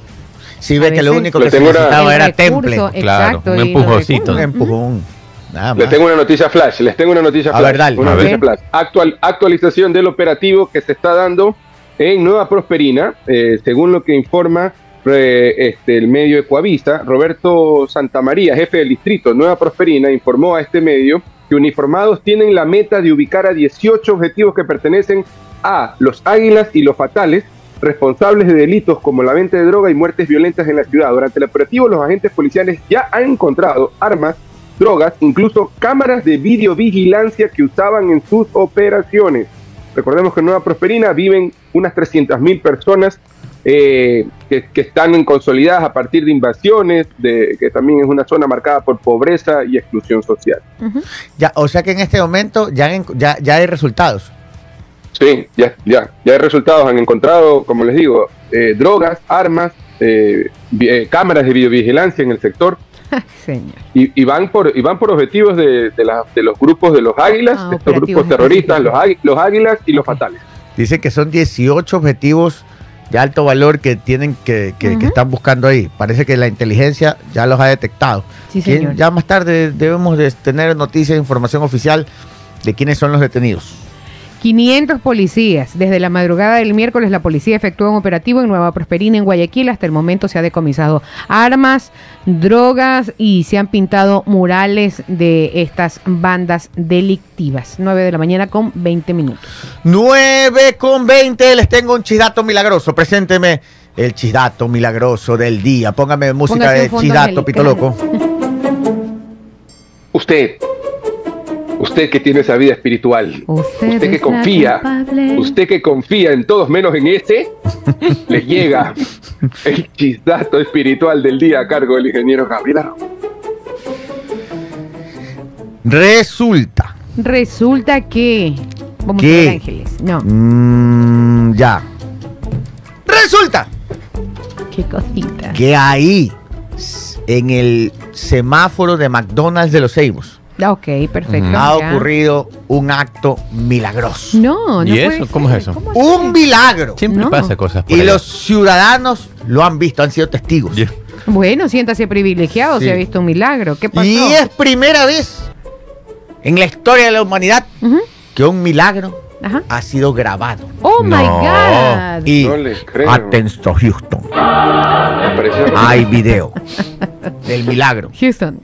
Sí, ve que lo único que una- necesitaba el era recurso, temple. Claro, exacto, un empujoncito. Un empujón. Les tengo una noticia flash, les tengo una noticia A flash. ver, dale. Una A noticia ver. flash. Actual, actualización del operativo que se está dando en Nueva Prosperina, eh, según lo que informa eh, este, el medio Ecuavisa, Roberto Santamaría, jefe del distrito Nueva Prosperina, informó a este medio que uniformados tienen la meta de ubicar a 18 objetivos que pertenecen a los águilas y los fatales, responsables de delitos como la venta de droga y muertes violentas en la ciudad. Durante el operativo, los agentes policiales ya han encontrado armas, drogas, incluso cámaras de videovigilancia que usaban en sus operaciones. Recordemos que en Nueva Prosperina viven unas 300.000 personas eh, que, que están en consolidadas a partir de invasiones, de, que también es una zona marcada por pobreza y exclusión social. Ya, o sea que en este momento ya, ya, ya hay resultados. Sí, ya, ya, ya hay resultados. Han encontrado, como les digo, eh, drogas, armas, eh, eh, cámaras de videovigilancia en el sector señor. y, y van por y van por objetivos de, de la- de los grupos de los águilas, Ah, de estos grupos terroristas, los, los águilas y los fatales. Dice que son 18 objetivos de alto valor que tienen que, que, que están buscando ahí. Parece que la inteligencia ya los ha detectado. Sí, ¿Quién- señor. Ya más tarde debemos de tener noticias e información oficial de quiénes son los detenidos. 500 policías. Desde la madrugada del miércoles la policía efectuó un operativo en Nueva Prosperina, en Guayaquil. Hasta el momento se ha decomisado armas, drogas y se han pintado murales de estas bandas delictivas. 9 de la mañana con 20 minutos. 9 con 20, les tengo un chisdato milagroso. Presénteme el chisdato milagroso del día. Póngame música Póngase de fondo chisdato, pito loco. Usted, usted que tiene esa vida espiritual, Usted usted que confía, usted que confía en todos menos en ese, le llega el chistazo espiritual del día a cargo del ingeniero Gabriel. Resulta. Resulta que. Vamos ¿Qué? a ver ángeles. No, mm, ya. Resulta qué cosita. que ahí, en el semáforo de McDonald's de los Seibos, Ok, perfecto. Ha ya. ocurrido un acto milagroso. No, no. ¿Y puede eso? ¿Cómo es eso? ¿Cómo Un milagro. Siempre No. pasa cosas por Y allá. los ciudadanos lo han visto, han sido testigos. Bueno, siéntase privilegiado Sí. si ha visto un milagro. ¿Qué pasó? Y es primera vez en la historia de la humanidad que un milagro Ajá. ha sido grabado. Oh my. God. Y No le creo. atención Houston, hay video del milagro. Houston.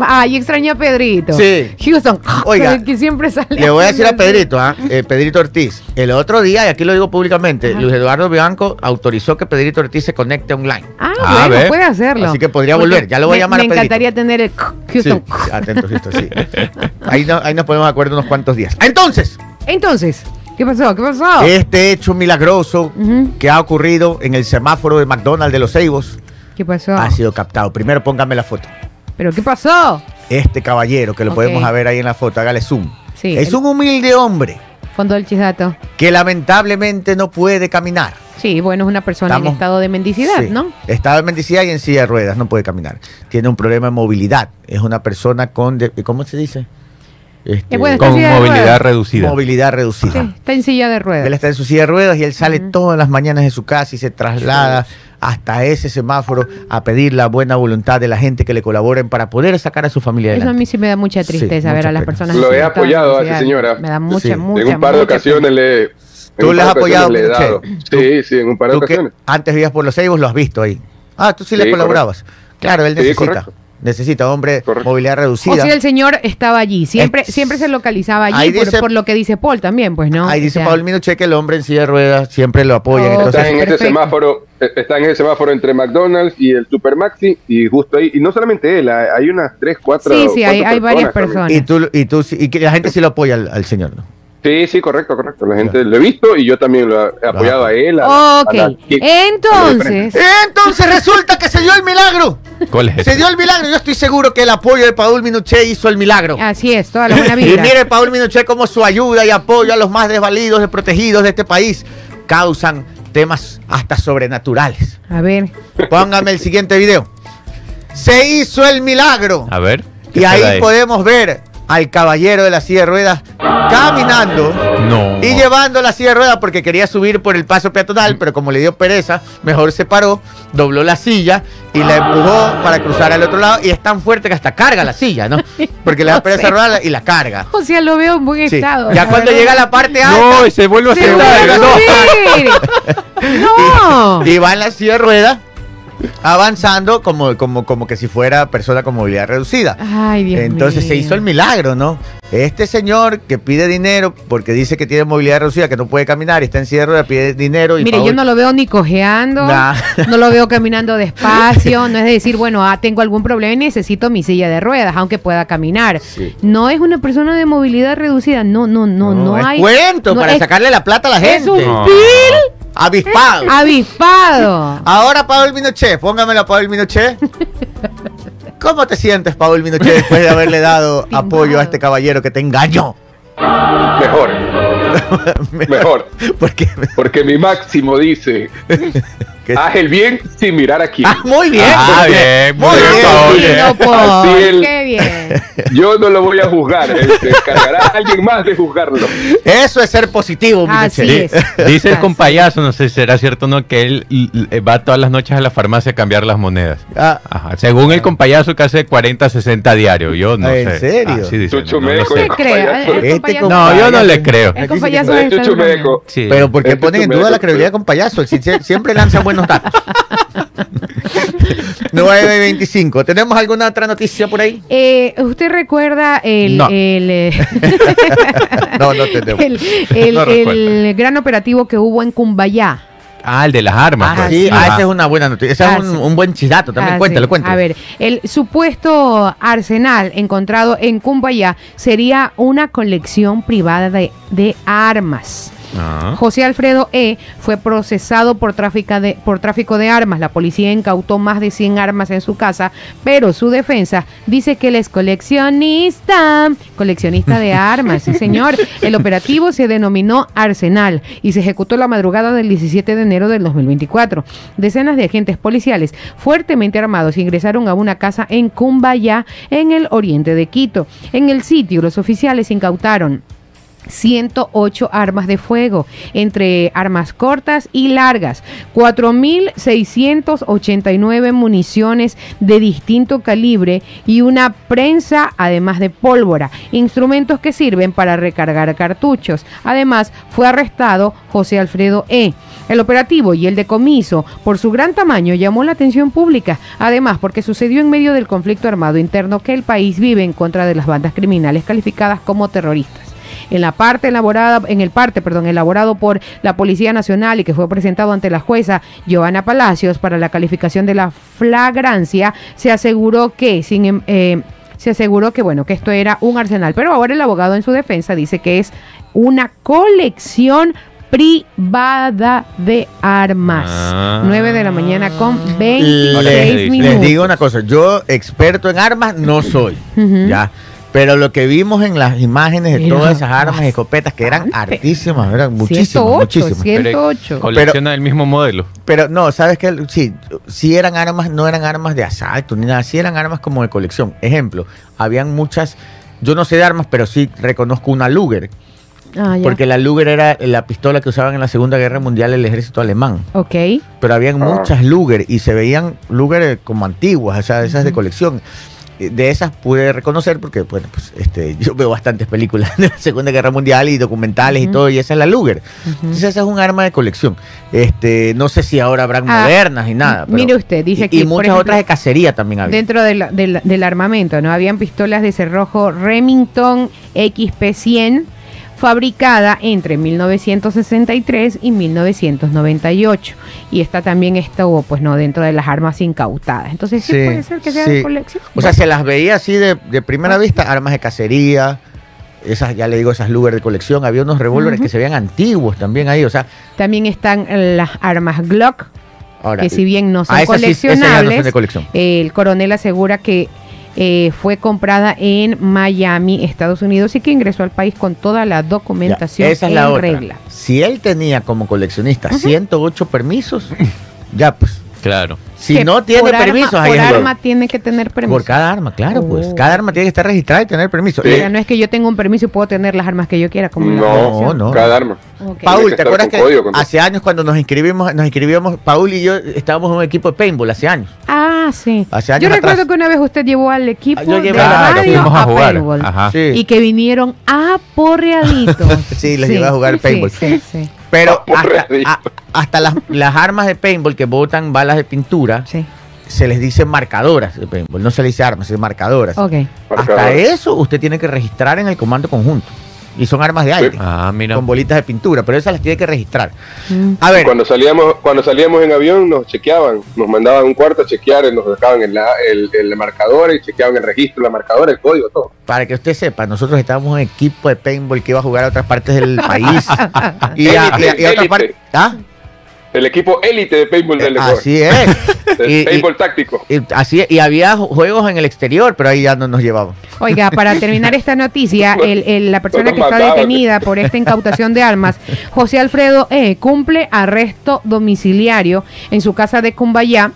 Ay, extraño a Pedrito. Sí. Houston. Oiga, que siempre sale. Le voy a decir a. Pedrito, ¿ah? Eh, Pedrito Ortiz. El otro día, y aquí lo digo públicamente, Ajá. Luis Eduardo Bianco autorizó que Pedrito Ortiz se conecte online. Ah, Ah, bueno, puede hacerlo. Así que podría Porque volver. Ya lo voy a me- llamar Me a Pedrito. encantaría tener el Houston. sí, atento, Houston, sí. Ahí, no- ahí nos podemos acordar unos cuantos días. Entonces, Entonces, ¿qué pasó? ¿Qué pasó? este hecho milagroso que ha ocurrido en el semáforo de McDonald's de los Ceibos ¿Qué pasó? ha sido captado. Primero póngame la foto. ¿Pero qué pasó? Este caballero, que lo podemos ver ahí en la foto, hágale zoom. Sí, es el- un humilde hombre Fondo del chisato. que lamentablemente no puede caminar. Sí, bueno, es una persona en estado de mendicidad, Sí. ¿no? Está en mendicidad y en silla de ruedas, no puede caminar. Tiene un problema de movilidad. Es una persona con, de- ¿cómo se dice? Este, bueno, Con movilidad reducida. movilidad reducida. Sí, está en silla de ruedas. Él está en su silla de ruedas y él sale Ujú. todas las mañanas de su casa y se traslada hasta ese semáforo a pedir la buena voluntad de la gente que le colaboren para poder sacar a su familia Eso a adelante. mí sí me da mucha Sí, tristeza ver mucha a las pena. personas. Lo he apoyado a esa señora. Me da mucha, Sí. mucha, en un par de mucha ocasiones pena. le. Tú le has apoyado, le he dado. Tú- Sí, sí, en un par de ocasiones. antes vivías por los Ceibos, lo has visto ahí. Ah, tú sí, le Sí, colaborabas. Claro, él Sí, necesita. correcto. Necesita, hombre, Correcto. movilidad O reducida. si el señor estaba allí, siempre, siempre se localizaba allí Ahí por, dice- por lo que dice Paul también, pues, ¿no? Ahí O dice sea, Paul Minuche que el hombre en silla de ruedas siempre lo apoyan. Oh, entonces, Está en ese semáforo, eh, está en ese semáforo entre McDonald's y el Supermaxi y justo ahí, y no solamente él, hay unas tres, cuatro. Sí, sí, hay, hay varias también. personas. y tú, y tú, sí- y que la gente sí lo apoya al, al señor, ¿no? Sí, sí, correcto, correcto. La gente lo he visto y yo también lo he apoyado a él. a- Ok, a la- entonces, Entonces resulta que se dio el milagro. ¿Cuál es Se dio el milagro. Yo estoy seguro que el apoyo de Paul Minuche hizo el milagro. así es, toda la buena Y vida. mire, Paul Minuche, cómo su ayuda y apoyo a los más desvalidos, desprotegidos de este país causan temas hasta sobrenaturales. A ver, Póngame el siguiente video. Se hizo el milagro. A ver. ¿qué Y ahí podemos ver al caballero de la silla de ruedas caminando No. y llevando la silla de ruedas porque quería subir por el paso peatonal, pero como le dio pereza, mejor se paró, dobló la silla y la empujó para cruzar al otro lado y es tan fuerte que hasta carga la silla, ¿no? Porque le da pereza rodarla y la carga. O sea, lo veo en buen Sí. estado. Ya cuando verdad. llega a la parte alta No, y se vuelve a Se sentar. No. No. y va en la silla de ruedas avanzando como, como, como que si fuera persona con movilidad reducida. Ay, Dios Entonces mío. se hizo el milagro, ¿no? Este señor que pide dinero porque dice que tiene movilidad reducida, que no puede caminar y está en silla de ruedas, pide dinero y Mire, Paul- yo no lo veo ni cojeando, Nah. no lo veo caminando despacio, no es de decir, bueno, ah, tengo algún problema y necesito mi silla de ruedas, aunque pueda caminar. Sí. No es una persona de movilidad reducida, no, no, no, no, es hay. cuento no, para es- sacarle la plata a la gente. Es un No. pil Avispado. avispado. Ahora, Paul Minochet, póngamelo a Paul Minochet. ¿Cómo te sientes, Paul Minochet, después de haberle dado apoyo a este caballero que te engañó? Mejor, mejor. Porque, Porque mi máximo dice, haz el bien sin mirar aquí. Ah, muy bien. Ah, bien, muy bien. Sí, Así el- qué bien. Yo no lo voy a juzgar, eh, se encargará alguien más de juzgarlo. Eso es ser positivo, Así es. Dice el compayazo, no sé si será cierto o no, que él va todas las noches a la farmacia a cambiar las monedas. Ah, Ajá. Según el compayazo que hace 40, 60 diario. Yo no Ah, sé. ¿en serio? Así dice, Chucho no, no sé. Compayazo. El Este compayazo- No, yo no le creo. El compayazo sí. Sí. Pero ¿por qué Este ponen en duda la credibilidad con payaso? Si sie- buenos datos. 925. ¿Tenemos alguna otra noticia por ahí? Eh, ¿Usted recuerda el, No. el, eh, No, no tenemos. el, el- No el recuerdo. gran operativo que hubo en Cumbayá? Ah, el de las armas. Ah, pues. sí, ah, esa es una buena noticia. Ese Ah, es un, sí. un buen chidato también. Ah, cuéntalo, sí. cuéntalo. A ver, el supuesto arsenal encontrado en Cumbayá sería una colección privada de, de armas. Ah. José Alfredo E. fue procesado por, tráfica de, por tráfico de armas. La policía incautó más de 100 armas en su casa, pero su defensa dice que él es coleccionista. Coleccionista de armas, sí señor. El operativo se denominó Arsenal y se ejecutó la madrugada del 17 de enero del 2024. Decenas de agentes policiales fuertemente armados ingresaron a una casa en Cumbayá, en el oriente de Quito. En el sitio, los oficiales incautaron 108 armas de fuego, entre armas cortas y largas, 4.689 municiones de distinto calibre y una prensa, además de pólvora, instrumentos que sirven para recargar cartuchos. Además, fue arrestado José Alfredo E. El operativo y el decomiso, por su gran tamaño, llamó la atención pública. Además, porque sucedió en medio del conflicto armado interno que el país vive en contra de las bandas criminales calificadas como terroristas en la parte elaborada, en el parte, perdón, elaborado por la Policía Nacional y que fue presentado ante la jueza Giovanna Palacios para la calificación de la flagrancia, se aseguró que sin em- eh, se aseguró que bueno, que esto era un arsenal, pero ahora el abogado en su defensa dice que es una colección privada de armas. Ah. 9 de la mañana con 26 Les, minutos. les digo una cosa, yo experto en armas no soy, ya. Pero lo que vimos en las imágenes de todas esas armas y escopetas que eran bastante. hartísimas, eran muchísimas, 108, muchísimas. Pero 108. Colecciona el mismo modelo. Pero no, sabes que sí, sí eran armas, no eran armas de asalto ni nada, sí eran armas como de colección. Ejemplo, habían muchas, yo no sé de armas, pero sí reconozco una Luger, Ah, ya. porque la Luger era la pistola que usaban en la Segunda Guerra Mundial el ejército alemán. Ok. Pero habían muchas Luger y se veían Luger como antiguas, o sea, esas de colección. Eh, De esas pude reconocer porque, bueno, pues este, yo veo bastantes películas de la Segunda Guerra Mundial y documentales y todo, y esa es la Luger. Entonces esa es un arma de colección. Este, no sé si ahora habrán Ah, modernas y nada. pero- mire usted, dice y- aquí, Y, muchas ejemplo, otras de cacería también había. Dentro del, del- del armamento, ¿no? Habían pistolas de cerrojo Remington XP100 fabricada entre 1963 y 1998 y esta también estuvo pues no dentro de las armas incautadas entonces sí, Sí, puede ser que sea sí. de colección O sea, se las veía así de, de primera vista, armas de cacería, esas, ya le digo, esas Luger de colección. Había unos revólveres que se veían antiguos también ahí. O sea, también están las armas Glock ahora. que si bien no son ah, sí- no coleccionables de colección. el coronel asegura que eh, fue comprada en Miami, Estados Unidos y que ingresó al país con toda la Ya, documentación esa es en la otra. regla. Si él tenía como coleccionista 108 permisos, ya pues. Claro. Si no tiene por arma- permiso, ahí por es el- arma tiene que tener permiso. Por cada arma, claro, pues. Oh. Cada arma tiene que estar registrada y tener permiso. O Eh, sea, no es que yo tenga un permiso y puedo tener las armas que yo quiera. Como No, no. cada arma. Ok. Paul, ¿te acuerdas que código, hace años cuando nos inscribimos, nos inscribíamos, Paul y yo estábamos en un equipo de paintball hace años? Ah, sí. Hace años yo recuerdo que una vez usted llevó al equipo Ah, yo de llevé- la Claro, radio fuimos a jugar. paintball. Ajá. Sí. Y que vinieron aporreaditos. Sí, los llevé a jugar sí, paintball. Sí, sí, Pero hasta, a- hasta las, las armas de paintball que botan balas de pintura, sí. se les dice marcadoras de paintball. No se les dice armas, se dice marcadoras. Hasta eso usted tiene que registrar en el comando conjunto. Y son armas de aire, Ah, mira. con bolitas de pintura, pero esas las tiene que registrar. Mm. A ver, Cuando salíamos, cuando salíamos en avión nos chequeaban, nos mandaban un cuarto a chequear, nos dejaban el, el, el marcador y chequeaban el registro, la marcadora, el código, todo. para que usted sepa, nosotros estábamos en un equipo de paintball que iba a jugar a otras partes del país. y, a, y a- y a otras partes. ¿Ah? El equipo élite de paintball del Ecuador. Así es. El y- y- paintball táctico. Y, así es, y había ju- juegos en el exterior, pero ahí ya no nos llevaban. Oiga, para terminar esta noticia, el- el- la persona que está detenida por esta incautación de armas, José Alfredo E., cumple arresto domiciliario en su casa de Cumbayá.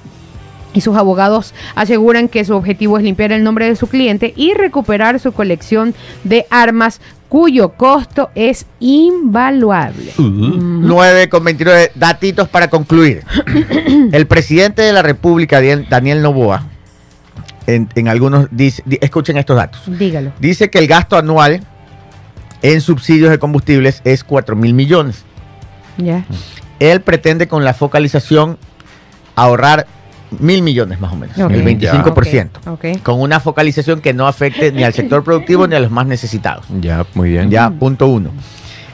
Y sus abogados aseguran que su objetivo es limpiar el nombre de su cliente y recuperar su colección de armas cuyo costo es invaluable. 9 con 29 datitos para concluir. El presidente de la República, Daniel, Novoa, en, en algunos dice, di- escuchen estos datos. Dígalo. Dice que el gasto anual en subsidios de combustibles es 4 mil millones. Ya. Él pretende con la focalización ahorrar mil millones más o menos, Ok. el 25%. Ok, ok. Con una focalización que no afecte ni al sector productivo ni a los más necesitados. Ya, muy bien. Ya, punto uno.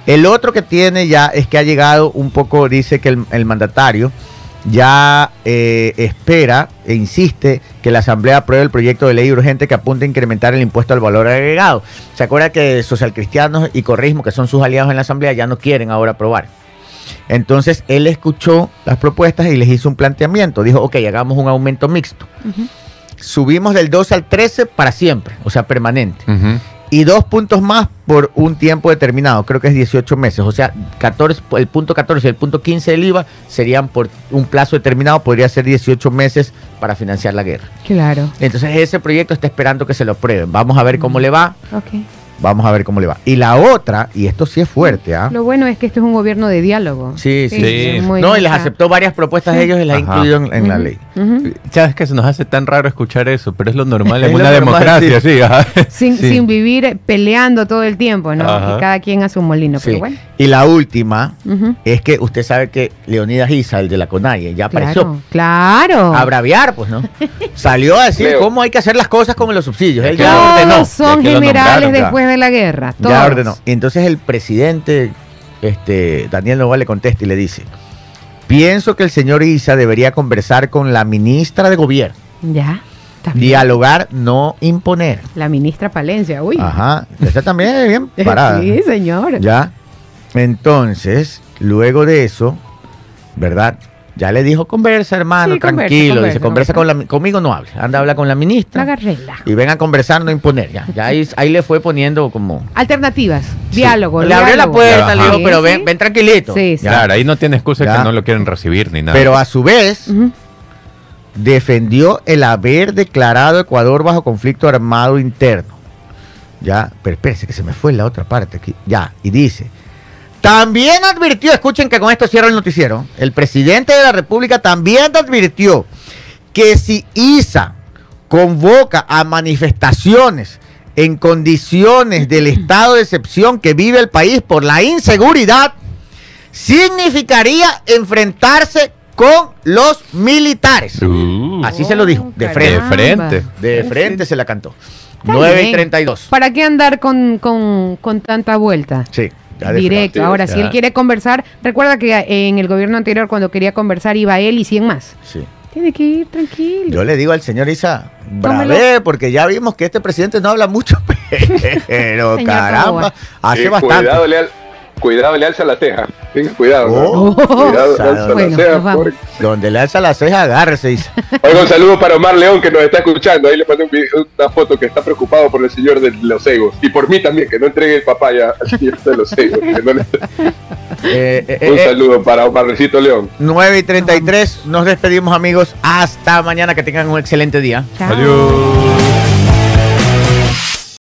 El otro que tiene ya es que ha llegado un poco, dice que el, el mandatario ya eh, espera e insiste que la Asamblea apruebe el proyecto de ley urgente que apunta a incrementar el impuesto al valor agregado. ¿Se acuerda que socialcristianos y corrismo, que son sus aliados en la Asamblea, ya no quieren ahora aprobar? Entonces él escuchó las propuestas y les hizo un planteamiento. Dijo, ok, hagamos un aumento mixto. Subimos del 12 al 13 para siempre, o sea, permanente y dos puntos más por un tiempo determinado, creo que es 18 meses, o sea, 14, el punto 14 y el punto 15 del IVA serían por un plazo determinado, podría ser 18 meses para financiar la guerra. Claro. Entonces ese proyecto está esperando que se lo aprueben, vamos a ver cómo le va, Ok. Vamos a ver cómo le va. Y la otra, y esto sí es fuerte, ¿ah? Lo bueno es que este es un gobierno de diálogo. Sí, sí, sí. muy No, y les aceptó varias propuestas de ellos y las incluido en, en la ley. Sabes que se nos hace tan raro escuchar eso, pero es lo normal en una normal, democracia, sí. ajá. Sin, Sí. sin vivir eh, peleando todo el tiempo, ¿no? Ajá. Y cada quien a su molino, Sí. pero bueno. Y la última es que usted sabe que Leonidas Isa, el de la CONAIE, ya apareció. Claro, claro. a braviar, pues, ¿no? Salió a decir Leo. cómo hay que hacer las cosas con los subsidios. Él ya Todos ordenó. son generales ya. Después de la guerra. Ya todos. ordenó. Y entonces el presidente, este, Daniel Novoa le contesta y le dice, pienso que el señor Isa debería conversar con la ministra de gobierno. Ya. también. Dialogar, no imponer. La ministra Palencia, uy. Ajá. Esa también es bien parada. Sí, señor. Ya. Entonces, luego de eso, ¿verdad? Ya le dijo, conversa, hermano, Sí, tranquilo. conversa, dice, conversa con la, conmigo no hable. Anda a hablar con la ministra. Haga relajo. Y ven a conversar, no imponer. Ya, ya ahí, ahí le fue poniendo como. Alternativas, diálogo. Le abrió la puerta, le dijo, Sí, pero sí. ven, ven tranquilito. Sí, sí. Claro, ahí no tiene excusa Ya. que no lo quieren recibir ni nada. Pero a su vez, defendió el haber declarado Ecuador bajo conflicto armado interno. Ya, pero espérese que se me fue la otra parte aquí. Ya, y dice. También advirtió, escuchen que con esto cierro el noticiero. El presidente de la República también advirtió que si ISA convoca a manifestaciones en condiciones del estado de excepción que vive el país por la inseguridad, significaría enfrentarse con los militares. Uh, Así se lo dijo, de Oh, frente. de frente. De frente se la cantó. Está 9 y bien. 32. ¿Para qué andar con, con, con tanta vuelta? Sí, ya Directo. Ahora, si él quiere conversar, recuerda que en el gobierno anterior, cuando quería conversar, iba él y 100 más. Sí. Tiene que ir tranquilo. Yo le digo al señor Isa, bravé, porque ya vimos que este presidente no habla mucho, pero caramba, hace Eh, bastante. Cuidado, le, al- cuidado, le alza la ceja. Tenga cuidado. ¿no? Oh. Cuidado, le alza Bueno, la ceja. pobre. Donde le alza la ceja, agárrese. Oiga, un saludo para Omar León que nos está escuchando. Ahí le mandé un video- una foto que está preocupado por el señor de los egos. Y por mí también, que no entregue el papaya al señor de los egos. no le- Eh, eh, Un eh, saludo para Omar Luisito León. 9 y 33. Nos despedimos, amigos. Hasta mañana. Que tengan un excelente día. Chao. Adiós.